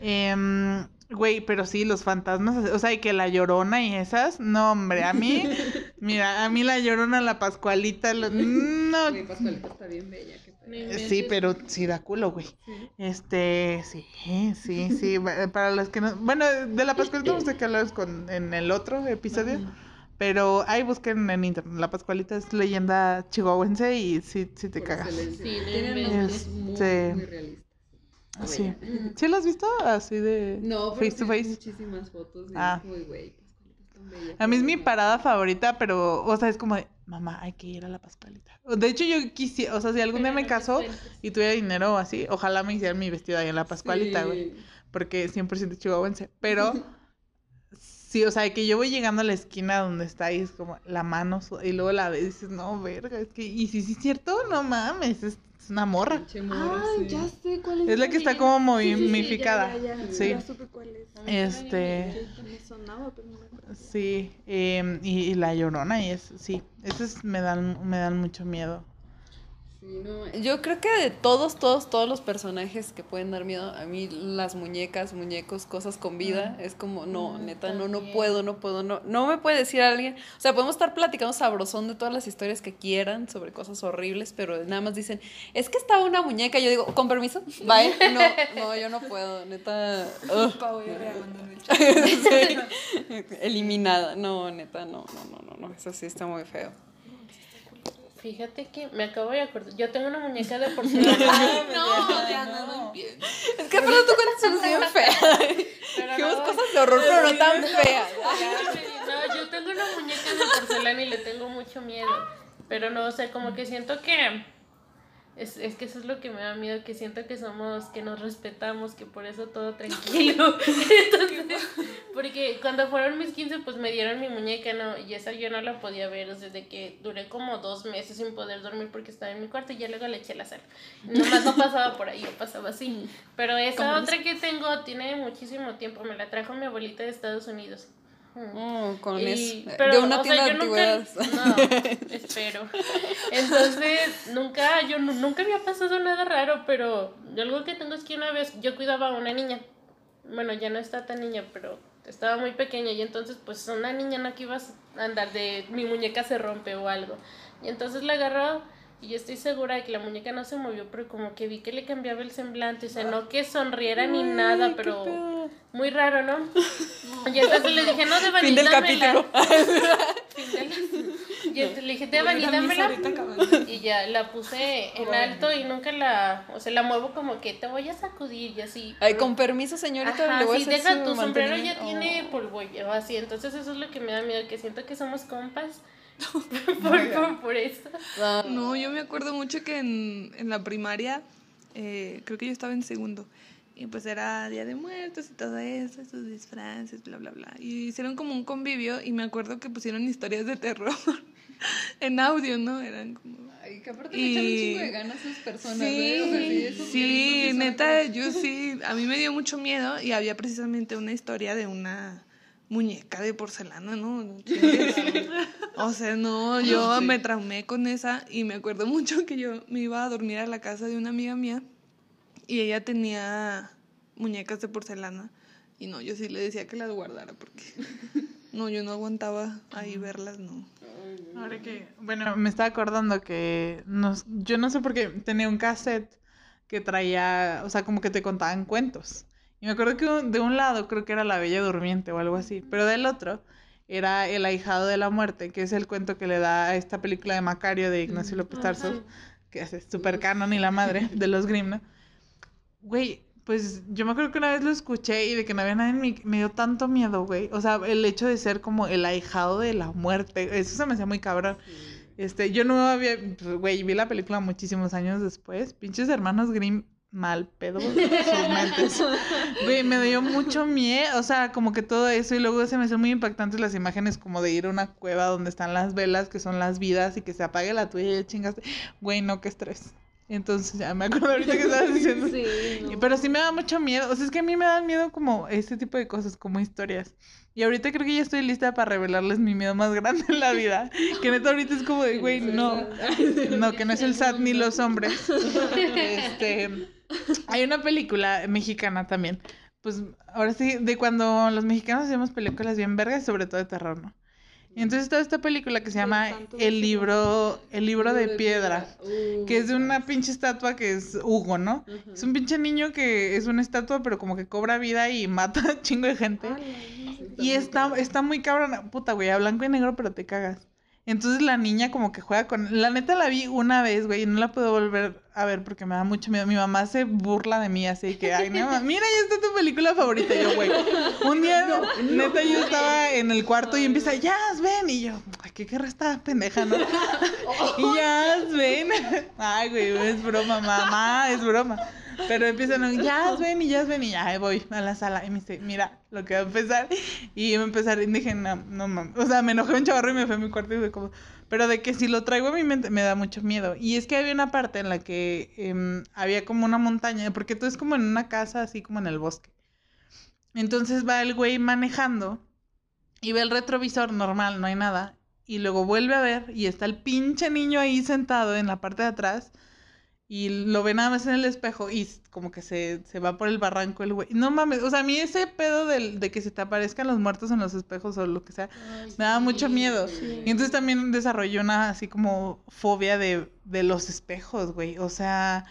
Em, güey, pero sí, los fantasmas, o sea, y que la llorona y esas, no, hombre, a mí, [LAUGHS] mira, a mí la llorona, la pascualita, lo- no, Mi Pascualita está bien bella. No Eh. Sí, pero sí da culo, güey. Este, sí, sí, sí. [LAUGHS] Para los que no. Bueno, de la Pascualita no sé [LAUGHS] qué hablas con, en el otro episodio. Pero ahí busquen en internet. La Pascualita es leyenda chihuahuense y sí, sí te Por cagas. excelencia. Sí, muy, Este- muy realistas. Está Sí. bella. ¿Sí lo has visto? Así de No, pero face to sí, face. muchísimas fotos y Ah. es muy güey. Es. A mí es mi parada favorita, pero, o sea, es como de, mamá, hay que ir a la Pascualita. De hecho, yo quisiera, o sea, si algún día me [LAUGHS] caso y tuviera dinero o así, ojalá me hicieran mi vestido ahí en la Pascualita, güey. Sí. porque 100% chihuahuense, pero [LAUGHS] sí, o sea, que yo voy llegando a la esquina donde está ahí, es como la mano, y luego la ves y dices, no, verga, es que, y si sí es cierto, no mames, es, es una morra. Pinche morra, Ah, sí. ya sé cuál es. Es la que está como sí, sí, sí, momificada. ya, ya, ya, Sí. Ya supe cuál es. Este, Sí, Me sonaba, pero no me acuerdo. sí, em, y, y la llorona, y es, sí, esos me dan, me dan mucho miedo. Sí, no. Yo creo que de todos, todos, todos los personajes que pueden dar miedo, a mí las muñecas, muñecos, cosas con vida, es como, no, neta, no, no puedo, no puedo, no, no me puede decir alguien, o sea, podemos estar platicando sabrosón de todas las historias que quieran sobre cosas horribles, pero nada más dicen, es que estaba una muñeca, yo digo, con permiso, bye, [LAUGHS] no, no, yo no puedo, neta. Pau el. [LAUGHS] Sí. eliminada, no, neta, no, no, no, no, no, eso sí está muy feo. Fíjate que me acabo de acordar. Yo tengo una muñeca de porcelana. [LAUGHS] No, ya no bien. Es que pero tú cuentas unas bien feas, dijimos no, cosas de horror, pero no tan feas. [LAUGHS] No, yo tengo una muñeca de porcelana y le tengo mucho miedo. Pero no, o sea, como que siento que. Es, es que eso es lo que me da miedo, que siento que somos, que nos respetamos, que por eso todo [LAUGHS] tranquilo. [LAUGHS] Entonces, porque cuando fueron mis 15, pues me dieron mi muñeca, ¿no? Y esa yo no la podía ver, o sea, de que duré como dos meses sin poder dormir porque estaba en mi cuarto y ya luego le eché la sal. Nomás no pasaba por ahí, yo pasaba así. Pero esa otra que tengo tiene muchísimo tiempo, me la trajo mi abuelita de Estados Unidos. Oh, con Y- eso. pero, de una o sea, tienda de nunca- antigüedades. [LAUGHS] No, espero. [LAUGHS] Entonces, nunca, yo nu- nunca había pasado nada raro, pero yo algo que tengo es que una vez yo cuidaba a una niña. Bueno, ya no está tan niña, pero estaba muy pequeña y entonces pues una niña no que ibas a andar de mi muñeca se rompe o algo. Y entonces la agarró y yo estoy segura de que la muñeca no se movió, pero como que vi que le cambiaba el semblante, o sea, no que sonriera ni nada, pero muy raro, ¿no? Y entonces le dije, no, Devani, Fin del dámela". capítulo. [LAUGHS] Fin del- Y entonces le dije, Devani, dámela. Y ya la puse en alto y nunca la, o sea, la muevo como que te voy a sacudir y así. Ay, con permiso, señorita, Ajá, le voy sí, a hacer deja su tu sombrero ya mantenimiento. tiene Oh. polvo así, entonces eso es lo que me da miedo, que siento que somos compas [LAUGHS] por, por, por eso. No, yo me acuerdo mucho que en, en la primaria, eh, creo que yo estaba en segundo, y pues era Día de Muertos y todo eso, sus disfraces, bla, bla, bla. Y hicieron como un convivio y me acuerdo que pusieron historias de terror [LAUGHS] en audio, ¿no? Eran como... Ay, que aparte le echan un chingo de ganas a esas personas, Sí, ¿eh? O sea, sí, esos sí, neta, yo sí, a mí me dio mucho miedo y había precisamente una historia de una muñeca de porcelana, ¿no? [LAUGHS] O sea, no, yo me traumé con esa y me acuerdo mucho que yo me iba a dormir a la casa de una amiga mía y ella tenía muñecas de porcelana y no, yo sí le decía que las guardara porque [LAUGHS] no, yo no aguantaba ahí verlas, no. Ahora que, bueno, me estaba acordando que nos, yo no sé por qué tenía un cassette que traía, o sea, como que te contaban cuentos. Y me acuerdo que un- de un lado creo que era La Bella Durmiente o algo así, pero del otro era El ahijado de la muerte, que es el cuento que le da a esta película de Macario de Ignacio López Tarso, que es super canon y la madre [LAUGHS] de los Grimm, ¿no? Güey, pues yo me acuerdo que una vez lo escuché y de que no había nadie mi- me dio tanto miedo, güey. O sea, el hecho de ser como el ahijado de la muerte, eso se me hacía muy cabrón. Este, yo no había, pues, güey, vi la película muchísimos años después. Pinches hermanos Grimm mal pedo sus mentes. [LAUGHS] Güey, me dio mucho miedo, o sea, como que todo eso y luego se me hacen muy impactantes las imágenes como de ir a una cueva donde están las velas, que son las vidas y que se apague la tuya y chingaste. Güey, no, qué estrés. Entonces ya me acuerdo ahorita que estabas [LAUGHS] diciendo. Sí, no. Pero sí me da mucho miedo. O sea, es que a mí me dan miedo como este tipo de cosas, como historias. Y ahorita creo que ya estoy lista para revelarles mi miedo más grande en la vida. Que neta ahorita es como de, [LAUGHS] güey, no. No, que no es el SAT ni los hombres. Este, hay una película mexicana también. Pues ahora sí, de cuando los mexicanos hacemos películas bien vergas, sobre todo de terror, ¿no? Y entonces está esta película que se llama El libro, El libro de piedra. Uh, Que es de una pinche estatua que es Hugo, ¿no? Es un pinche niño que es una estatua, pero como que cobra vida y mata [LAUGHS] a chingo de gente. Ah, Y está, está muy cabrona, puta, güey, a blanco y negro, pero te cagas. Entonces la niña como que juega con... La neta la vi una vez, güey, y no la puedo volver a ver porque me da mucho miedo. Mi mamá se burla de mí, así que, ay, no, [LAUGHS] mira, ya está tu película favorita. Y yo, güey, un día, neta, yo estaba en el cuarto y empieza, ya, ven. Y yo, ay, ¿qué querrá esta pendeja, no? [LAUGHS] y ya, ven. [LAUGHS] Ay, güey, es broma, mamá, es broma. Pero empiezan, ya [LAUGHS] ven y ya ven y ya ahí voy a la sala y me dice, mira lo que va a empezar. Y iba a empezar y dije, no, no mames. O sea, me enojé un chavarro y me fui a mi cuarto y fue como, pero de que si lo traigo a mi mente me da mucho miedo. Y es que había una parte en la que em, había como una montaña, porque todo es como en una casa, así como en el bosque. Entonces va el güey manejando y ve el retrovisor normal, no hay nada. y luego vuelve a ver y está el pinche niño ahí sentado en la parte de atrás y lo ve nada más en el espejo y como que se, se va por el barranco el güey. No mames, o sea, a mí ese pedo del, de que se te aparezcan los muertos en los espejos o lo que sea, me da mucho miedo. Y entonces también desarrollé una así como fobia de, de los espejos, güey. O sea,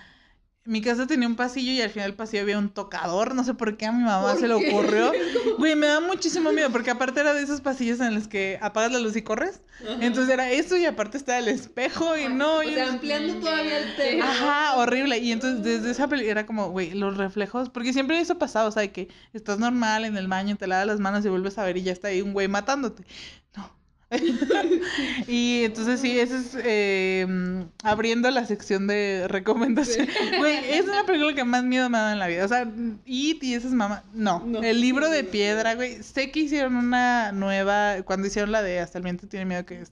mi casa tenía un pasillo y al final del pasillo había un tocador. No sé por qué a mi mamá se le ocurrió. [LAUGHS] Güey, me da muchísimo miedo porque aparte era de esos pasillos en los que apagas la luz y corres. Entonces era eso y aparte está el espejo y no. O y- sea, ampliando todavía el tema. Ajá, horrible. Y entonces desde esa película era como, güey, los reflejos, porque siempre eso pasaba, o sea, de que estás normal en el baño, te lavas las manos y vuelves a ver y ya está ahí un güey matándote. No. [LAUGHS] y entonces sí, ese es eh, abriendo la sección de recomendaciones. [LAUGHS] Güey, es una película que más miedo me ha dado en la vida. O sea, It y esas mamás. No. No. El libro de piedra, güey. Sé que hicieron una nueva, cuando hicieron la de Hasta el viento tiene miedo que es.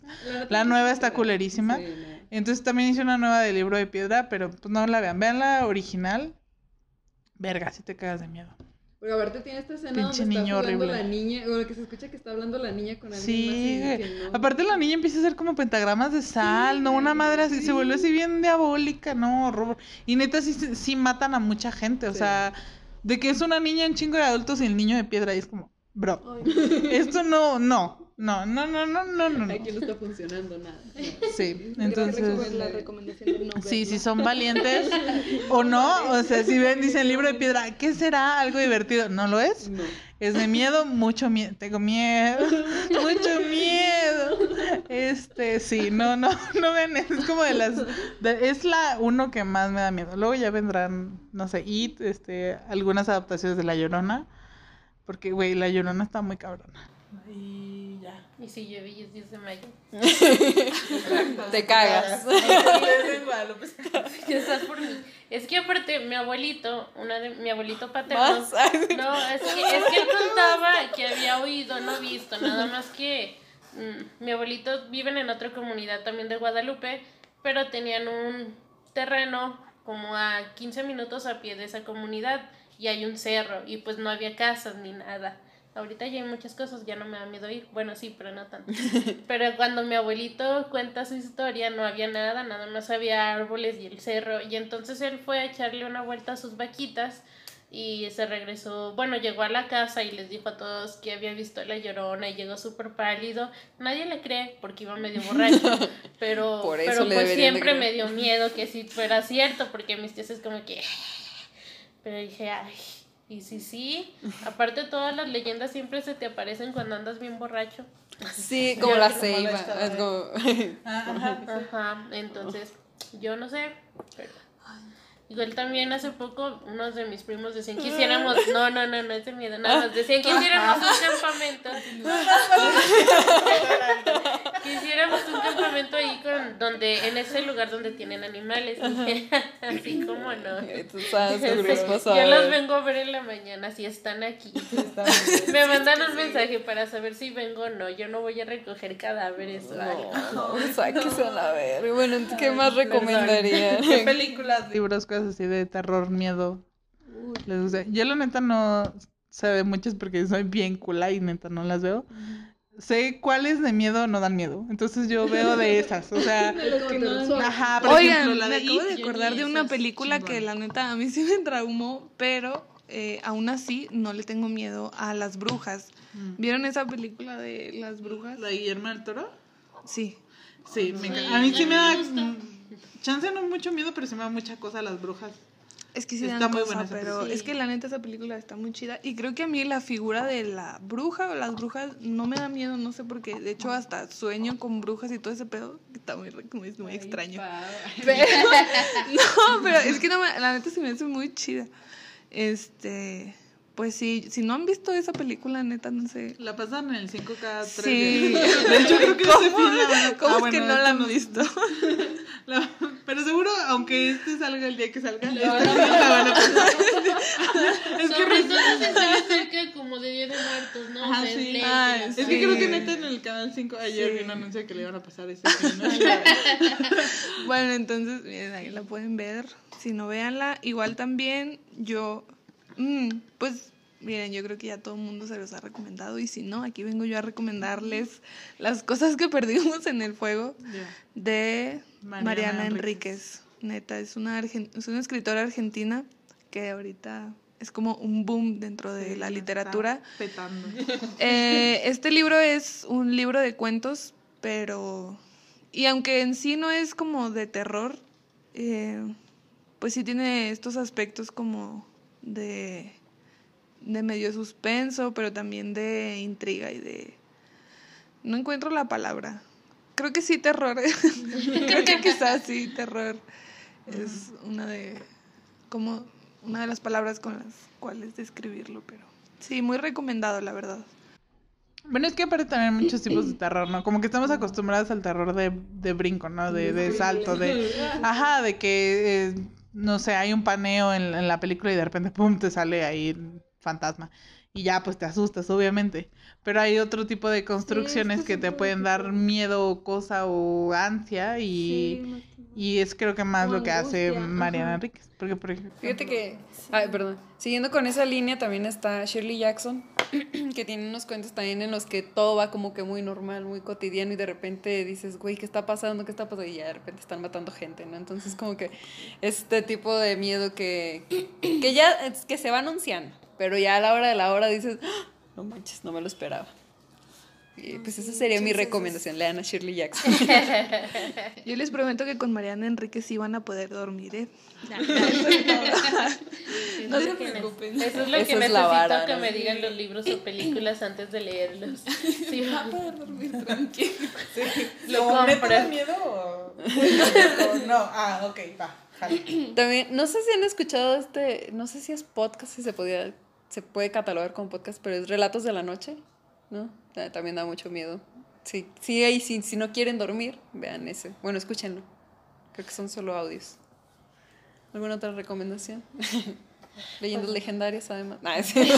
La nueva está culerísima. Sí, no. Entonces también hice una nueva de libro de piedra, pero pues no la vean. Vean la original. Verga, si te cagas de miedo. Porque aparte tiene esta escena Pinche donde está horrible. la niña, o que se escucha que está hablando la niña con alguien Sí, más no. aparte la niña empieza a hacer como pentagramas de sal, ¿no? Una madre así, se vuelve así bien diabólica, no, horror. Y neta sí, sí matan a mucha gente, o sea, de que es una niña, un chingo de adultos y el niño de piedra y es como, bro, esto no, no, no, no, no, no, no, no. Aquí no está funcionando nada. Sí, entonces... la recomendación de no Sí, si son valientes o no, o sea, si ven, dicen libro de piedra, ¿qué será? Algo divertido. ¿No lo es? No. Es de miedo, mucho miedo, tengo miedo, [LAUGHS] mucho miedo. Este, sí, no, no, no ven, es como de las, de- es la uno que más me da miedo. Luego ya vendrán, no sé, It, este, algunas adaptaciones de La Llorona, porque, güey, La Llorona está muy cabrona. Y ya. Y si llueve y es 10 de mayo. [LAUGHS] Te cagas. [LAUGHS] Ya estás por mí. Es que aparte, mi abuelito, una de mi abuelito paterno. ¿Más? [LAUGHS] No, es que, es que él contaba que había oído, no visto, nada más que mm, mi abuelito viven en otra comunidad también de Guadalupe, pero tenían un terreno como a 15 minutos a pie de esa comunidad y hay un cerro y pues no había casas ni nada. Ahorita ya hay muchas cosas, ya no me da miedo ir. Bueno, sí, pero no tanto. [LAUGHS] Pero cuando mi abuelito cuenta su historia, no había nada, nada más había árboles y el cerro. Y entonces él fue a echarle una vuelta a sus vaquitas y se regresó, bueno, llegó a la casa y les dijo a todos que había visto a la llorona y llegó súper pálido. Nadie le cree porque iba medio borracho, [LAUGHS] pero, Por eso pero pues siempre me dio miedo que si fuera cierto, porque mis tías es como que... Pero dije, ay, y sí, sí, aparte todas las leyendas siempre se te aparecen cuando andas bien borracho. Sí, [LAUGHS] como la ceiba. como... [LAUGHS] Ajá, entonces, yo no sé, pero... Igual también hace poco unos de mis primos decían que hiciéramos, [LAUGHS] no, no, no, no es de miedo, nada más, decían que hiciéramos un campamento. [LAUGHS] que hiciéramos un campamento ahí con, donde, en ese lugar donde tienen animales. [LAUGHS] Así como no. Tú sabes. Yo los vengo a ver en la mañana si están aquí. Me mandan un mensaje para saber si vengo o no. Yo no voy a recoger cadáveres o algo. No, sáquese a la verga. Bueno, ¿qué más recomendaría? ¿Qué películas, libros, cosas así de terror, miedo les gusta? Yo la neta no sé de muchas porque soy bien cula y neta no las veo. Sé cuáles de miedo no dan miedo. Entonces yo veo de [LAUGHS] esas. O sea, que no ajá, por Oigan, ejemplo, la me de acabo de acordar de una película que la neta a mí sí me traumó, pero eh, aún así no le tengo miedo a las brujas. Mm. ¿Vieron esa película de las brujas? ¿La de Guillermo del Toro? Sí. Sí, me encanta. A mí sí me da... Chance no mucho miedo, pero sí me da mucha cosa a las brujas. Es que sí Está dan muy cosa, buena esa pero película. es que la neta esa película está muy chida y creo que a mí la figura de la bruja o las brujas no me da miedo, no sé por qué. De hecho hasta sueño con brujas y todo ese pedo, que está muy, muy, muy extraño. [LAUGHS] Pero, [LAUGHS] no, pero es que no me- la neta se me hace muy chida. Este, pues sí, si no han visto esa película, neta, no sé. La pasan en el 5 cada tres Sí. días. [LAUGHS] De hecho, creo que fin la ¿Cómo Ah, es bueno, que no la han visto? [LAUGHS] La- Pero seguro, aunque este salga el día que salga, la van a pasar. [LAUGHS] es que Sobre re- todo si sale cerca como de Día de Muertos, ¿no? O sea, es sí. que creo que neta en el canal 5 ayer Sí. vi un anuncio que le iban a pasar ese fin, ¿no? Bueno, entonces, miren, ahí la pueden ver. Si no, véanla. Igual también yo, mm, pues miren, yo creo que ya todo el mundo se los ha recomendado y si no, aquí vengo yo a recomendarles las cosas que [LAUGHS] perdimos en el fuego de Mariana Mariana, Enríquez. Enríquez. Neta, es una, argen- es una escritora argentina que ahorita es como un boom dentro de la literatura. Petando. [LAUGHS] Eh, este libro es un libro de cuentos, pero... Y aunque en sí no es como de terror, eh, pues sí tiene estos aspectos como de, de medio suspenso, pero también de intriga y de... No encuentro la palabra. Creo que sí, terror. [LAUGHS] Creo que quizás sí, terror. Es una de... como una de las palabras con las cuales describirlo, pero... Sí, muy recomendado, la verdad. Bueno, es que aparte también hay muchos tipos de terror, ¿no? Como que estamos acostumbrados al terror de, de brinco, ¿no? De, de salto, de... [LAUGHS] Ajá, de que, eh, no sé, hay un paneo en, en la película y de repente, pum, te sale ahí el fantasma. Y ya, pues te asustas, obviamente. Pero hay otro tipo de construcciones que te pueden dar miedo o cosa o ansia y... Y es creo que más lo que hace Mariana. Enríquez. Porque, por ejemplo... Fíjate que, ay, perdón, siguiendo con esa línea también está Shirley Jackson, [CLEARS THROAT] que tiene unos cuentos también en los que todo va como que muy normal, muy cotidiano y de repente dices, güey, ¿qué está pasando? ¿Qué está pasando? Y ya de repente están matando gente, ¿no? Entonces como que este tipo de miedo que, que ya que se va anunciando, pero ya a la hora de la hora dices, "Ah, no manches, no me lo esperaba. Y pues esa sería mi recomendación, lean a Shirley Jackson. [LAUGHS] [LAUGHS] Yo les prometo que con Mariana Enríquez sí van a poder dormir, ¿eh? No se preocupen. Eso es lo Esa que es necesito la vara, que ¿no? me digan los libros o películas antes de leerlos. [LAUGHS] Sí, Para dormir tranquilo. lo ¿O neta compro. da miedo o- no? Ah, ok, va. jalo. [CLEARS THROAT] También, no sé si han escuchado este, no sé si es podcast, si se podía, se puede catalogar como podcast, pero es Relatos de la Noche, ¿no? Ta- También da mucho miedo. Sí, sí, ahí, si, si no quieren dormir, vean ese. Bueno, escúchenlo. Creo que son solo audios. ¿Alguna otra recomendación? [LAUGHS] Leyendas legendarias, además. Nah, sí.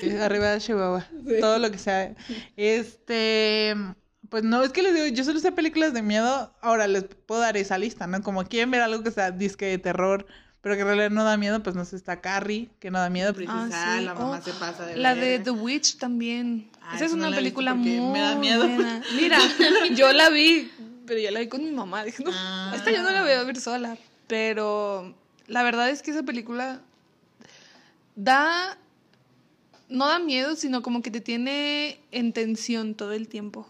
Sí, Arriba de Chihuahua. Todo lo que sea. Este. Pues no, es que les digo, yo solo sé películas de miedo. Ahora les puedo dar esa lista, ¿no? Como quieren ver algo que sea disque de terror, pero que en realidad no da miedo, pues no sé, está Carrie, que no da miedo. Pero Ah, dices, ah, sí. la mamá Oh, se pasa de La de verga". The Witch también. Ah, Esa es no una la película muy me da miedo. buena. [LAUGHS] Mira, [LAUGHS] yo la vi, pero yo la vi con mi mamá. Dije, no, Ah. esta yo no la voy a ver sola. Pero la verdad es que esa película da... No da miedo, sino como que te tiene en tensión todo el tiempo.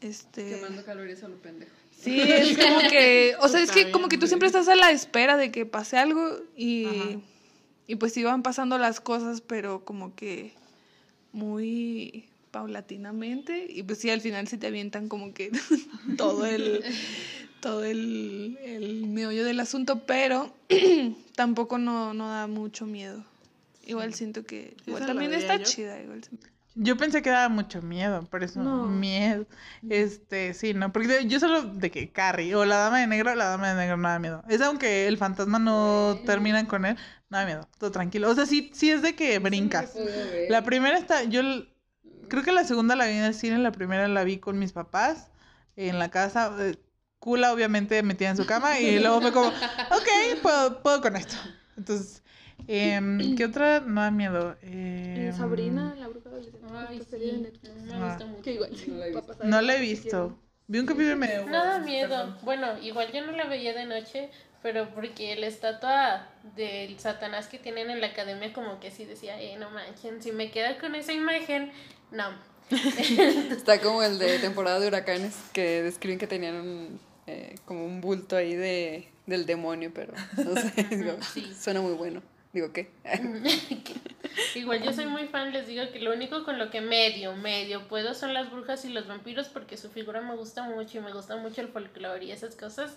Este... Quemando calorías a lo pendejo. Sí, es [LAUGHS] como que, o sea, es que como que tú siempre estás a la espera de que pase algo y, Ajá. y pues iban pasando las cosas, pero como que muy paulatinamente y pues sí, al final se te avientan como que [LAUGHS] todo el, todo el, el meollo del asunto, pero [CLEARS THROAT] tampoco no, no da mucho miedo. Igual siento que igual también está yo. chida. Igual. Yo pensé que daba mucho miedo, por eso No. miedo. Este, sí, no, porque yo solo de que Carrie o la dama de negro, la dama de negro no da miedo. Es aunque el fantasma no terminan con él, no da miedo, todo tranquilo. O sea, sí, sí es de que brincas. La primera está, yo creo que la segunda la vi en el cine, la primera la vi con mis papás en la casa. eh, Kula obviamente metida en su cama y luego fue como, [LAUGHS] ok, puedo, puedo con esto. Entonces, em, ¿qué otra no da miedo? En Em, Sabrina, la bruja adolescente. Ay, de sí. Netflix. Me Ah. gusta mucho. Que igual. No la he visto. va a pasar No la he si visto. quieren. Vi un capítulo y medio. No da miedo. Bueno, igual yo no la veía de noche, pero porque la estatua del Satanás que tienen en la academia como que sí decía, eh, no manchen, si me queda con esa imagen, no. [LAUGHS] Está como el de temporada de huracanes, que describen que tenían un, eh, como un bulto ahí de, del demonio, pero no sé, [LAUGHS] Sí. suena muy bueno. Digo, ¿qué? [LAUGHS] Igual yo soy muy fan, les digo que lo único con lo que medio, medio puedo son las brujas y los vampiros porque su figura me gusta mucho y me gusta mucho el folclore y esas cosas.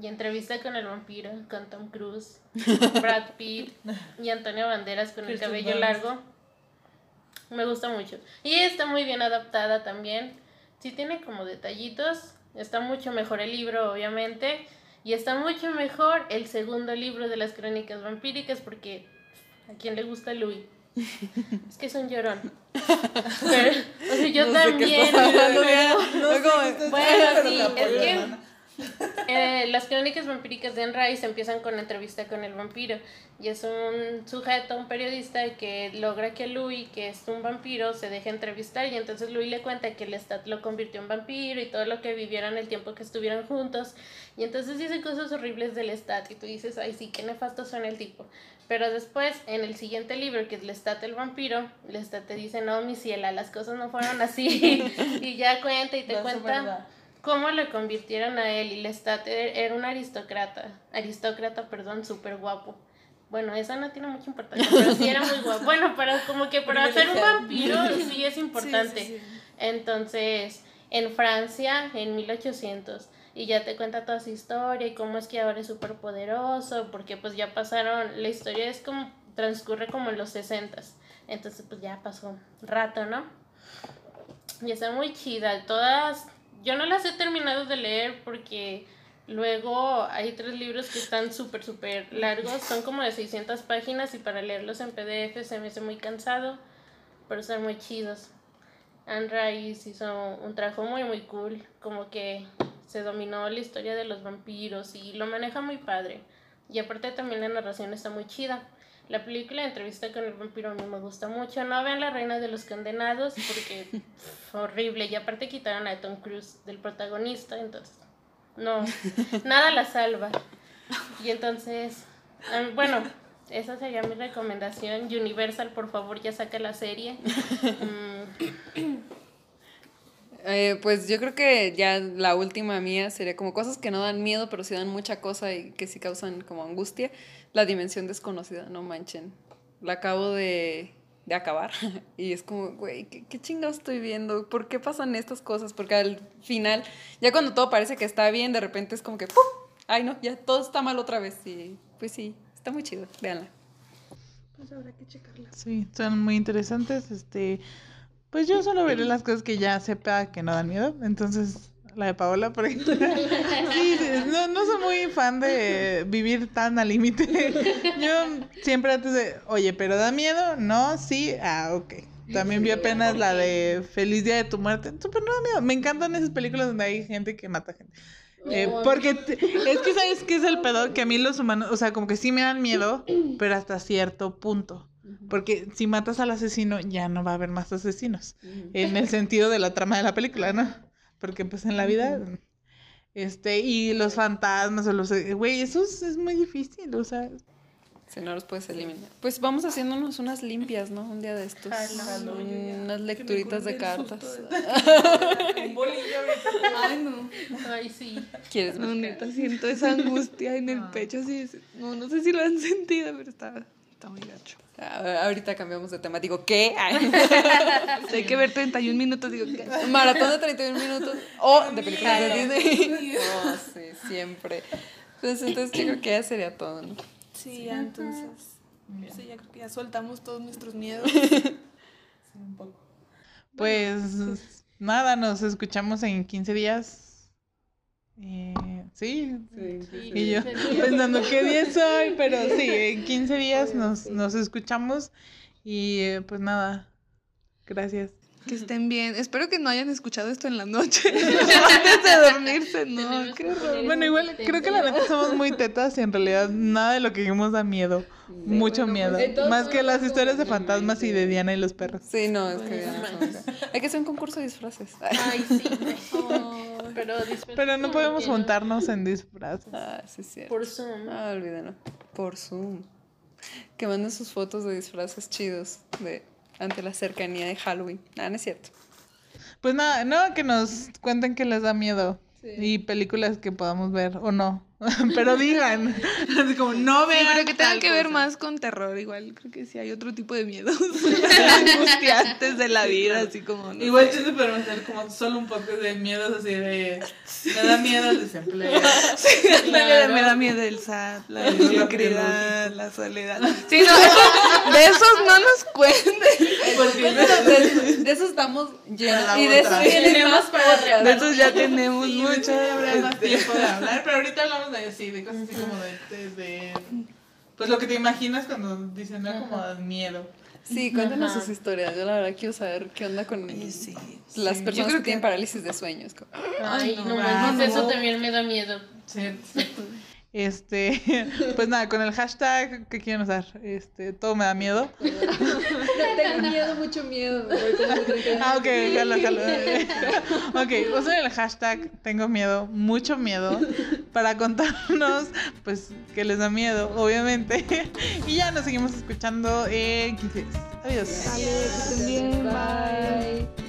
Y entrevista con el vampiro, con Tom Cruise, [LAUGHS] Brad Pitt y Antonio Banderas con el cabello largo. Me gusta mucho. Y está muy bien adaptada también. Sí tiene como detallitos. Está mucho mejor el libro, obviamente. Y está mucho mejor el segundo libro de las crónicas vampíricas porque a quién le gusta Louis. [LAUGHS] Es que es un llorón. [LAUGHS] Pero, o sea, yo No sé qué también. pero- no bueno, sí, es que [LAUGHS] Eh, las crónicas vampíricas de Anne Rice empiezan con la entrevista con el vampiro y es un sujeto, un periodista que logra que Louis, que es un vampiro, se deje entrevistar y entonces Louis le cuenta que el Lestat lo convirtió en vampiro y todo lo que vivieron el tiempo que estuvieron juntos y entonces dice cosas horribles del Lestat y tú dices, ay sí, qué nefasto suena el tipo. Pero después, en el siguiente libro, que es Lestat el vampiro, Lestat te dice, no, mi ciela, las cosas no fueron así. [LAUGHS] y ya cuenta y te No, cuenta. Cómo lo convirtieron a él. Y Lestat e- era un aristócrata, aristócrata, perdón, súper guapo. Bueno, eso no tiene mucha importancia, pero sí era muy guapo. Bueno, para como que para ser un vampiro sí es importante. Entonces, en Francia, en 1800, y ya te cuenta toda su historia y cómo es que ahora es súper poderoso, porque pues ya pasaron, la historia es como, transcurre como en los 60 entonces pues ya pasó un rato, ¿no? Y está muy chida, todas, yo no las he terminado de leer porque luego hay tres libros que están súper, súper largos, son como de 600 páginas y para leerlos en PDF se me hace muy cansado, pero están muy chidos. Anne Rice hizo un trabajo muy muy cool, como que se dominó la historia de los vampiros y lo maneja muy padre. Y aparte también la narración está muy chida. La película de entrevista con el vampiro a mí me gusta mucho. No vean La Reina de los Condenados porque [LAUGHS] horrible. Y aparte quitaron a Tom Cruise del protagonista, entonces no, [LAUGHS] nada la salva. Y entonces, bueno, esa sería mi recomendación. Universal, por favor, ya saca la serie. Mm, Eh, pues yo creo que ya la última mía sería como cosas que no dan miedo, pero sí dan mucha cosa y que sí causan como angustia. La dimensión desconocida, no manchen. La acabo de, de acabar [LAUGHS] y es como, güey, ¿qué, ¿qué chingados estoy viendo? ¿Por qué pasan estas cosas? Porque al final, ya cuando todo parece que está bien, de repente es como que, ¡pum! Ay, no, ya todo está mal otra vez. Y pues sí, está muy chido, véanla. Pues habrá que checarla. Sí, son muy interesantes. Este, pues yo solo veré las cosas que ya sepa que no dan miedo. Entonces, la de Paola, por ejemplo. [LAUGHS] Sí, sí, no, no soy muy fan de vivir tan al límite. Yo siempre antes de, oye, pero da miedo, no, sí, ah, ok. También vi apenas la de Feliz Día de tu Muerte. Súper no da miedo. Me encantan esas películas donde hay gente que mata gente. Eh, porque es que sabes qué es el pedo que a mí los humanos, o sea, como que sí me dan miedo, pero hasta cierto punto. Porque si matas al asesino, ya no va a haber más asesinos. En el sentido de la trama de la película, ¿no? Porque pues en la vida. Este, y los fantasmas o los. Güey, eso es, es muy difícil, o sea. Si no los puedes eliminar. Pues vamos haciéndonos unas limpias, ¿no? Un día de estos. Halloween. Unas lecturitas de cartas. Un [LAUGHS] bolillo. Ay, no. Ay, sí. ¿Quieres No, neta, siento esa angustia en el pecho. Así es. No, no sé si lo han [LAUGHS] sentido, pero está, está muy gacho. Ah, Ahorita cambiamos de tema. Digo, ¿qué? [LAUGHS] Hay que ver 31 minutos, digo, ¿qué? Maratón de 31 minutos. O de películas de Disney. Oh, [LAUGHS] sí, siempre. Pues entonces yo creo que ya sería todo, ¿no? Sí, ya entonces. Sí, ya creo que ya soltamos todos nuestros miedos. [LAUGHS] Pues nada, nos escuchamos en 15 días. Eh, sí. Y yo [LAUGHS] pensando qué día es hoy, pero sí, en 15 días nos, nos escuchamos. Y eh, pues nada, gracias. Que estén bien. Espero que no hayan escuchado esto en la noche. [LAUGHS] [LAUGHS] Antes de dormirse, no. Qué horror. Bueno, igual creo que la neta somos muy tetas y en realidad nada de lo que dijimos da miedo. Mucho miedo. de todos Más que las historias de fantasmas y de Diana y los perros. Sí, no, es que Hay que hacer un concurso de disfraces. Ay, sí. Pero, no podemos juntarnos en disfraces. Ah, sí, es cierto. Por Zoom. Ah, olvídenlo. Por Zoom. Que manden sus fotos de disfraces chidos de ante la cercanía de Halloween. Ah, no es cierto. Pues nada, no, que nos cuenten que les da miedo. Y películas que podamos ver o no. [LAUGHS] Pero digan. [LAUGHS] Así como, no Sí, vean. pero que tengan tal que ver cosa. más con terror. Igual creo que sí hay otro tipo de miedos [LAUGHS] angustiantes de la vida, así como. ¿no? Igual chiste podemos hacer como solo un poco de miedos así de. Me da miedo el desempleo. Me, me da miedo el SAT, la mediocridad, la soledad. Sí, no, eso- de esos no nos cuenten. De, de eso estamos llenos. Y de eso otra. vienen más podcasts. De esos ya tenemos mucho. habrá más tiempo de hablar, pero ahorita hablamos de sí, de cosas así como de, de, de- pues lo que te imaginas cuando dicen no como miedo. Sí, cuéntanos Ajá. sus historias. Yo la verdad quiero saber qué onda con sí, las sí. personas Yo creo que tienen parálisis de sueños. Ay, no, no, no. eso también me da miedo. Este, [LAUGHS] pues nada, con el hashtag que quieren usar, este, todo me da miedo. [LAUGHS] Tengo miedo, mucho miedo. me voy como de 30 Ah, ok, jalo, jalo. [LAUGHS] Ok, usen el hashtag tengo miedo, mucho miedo, para contarnos, pues, que les da miedo, obviamente. Y ya nos seguimos escuchando en 15 días. Adiós. Bye.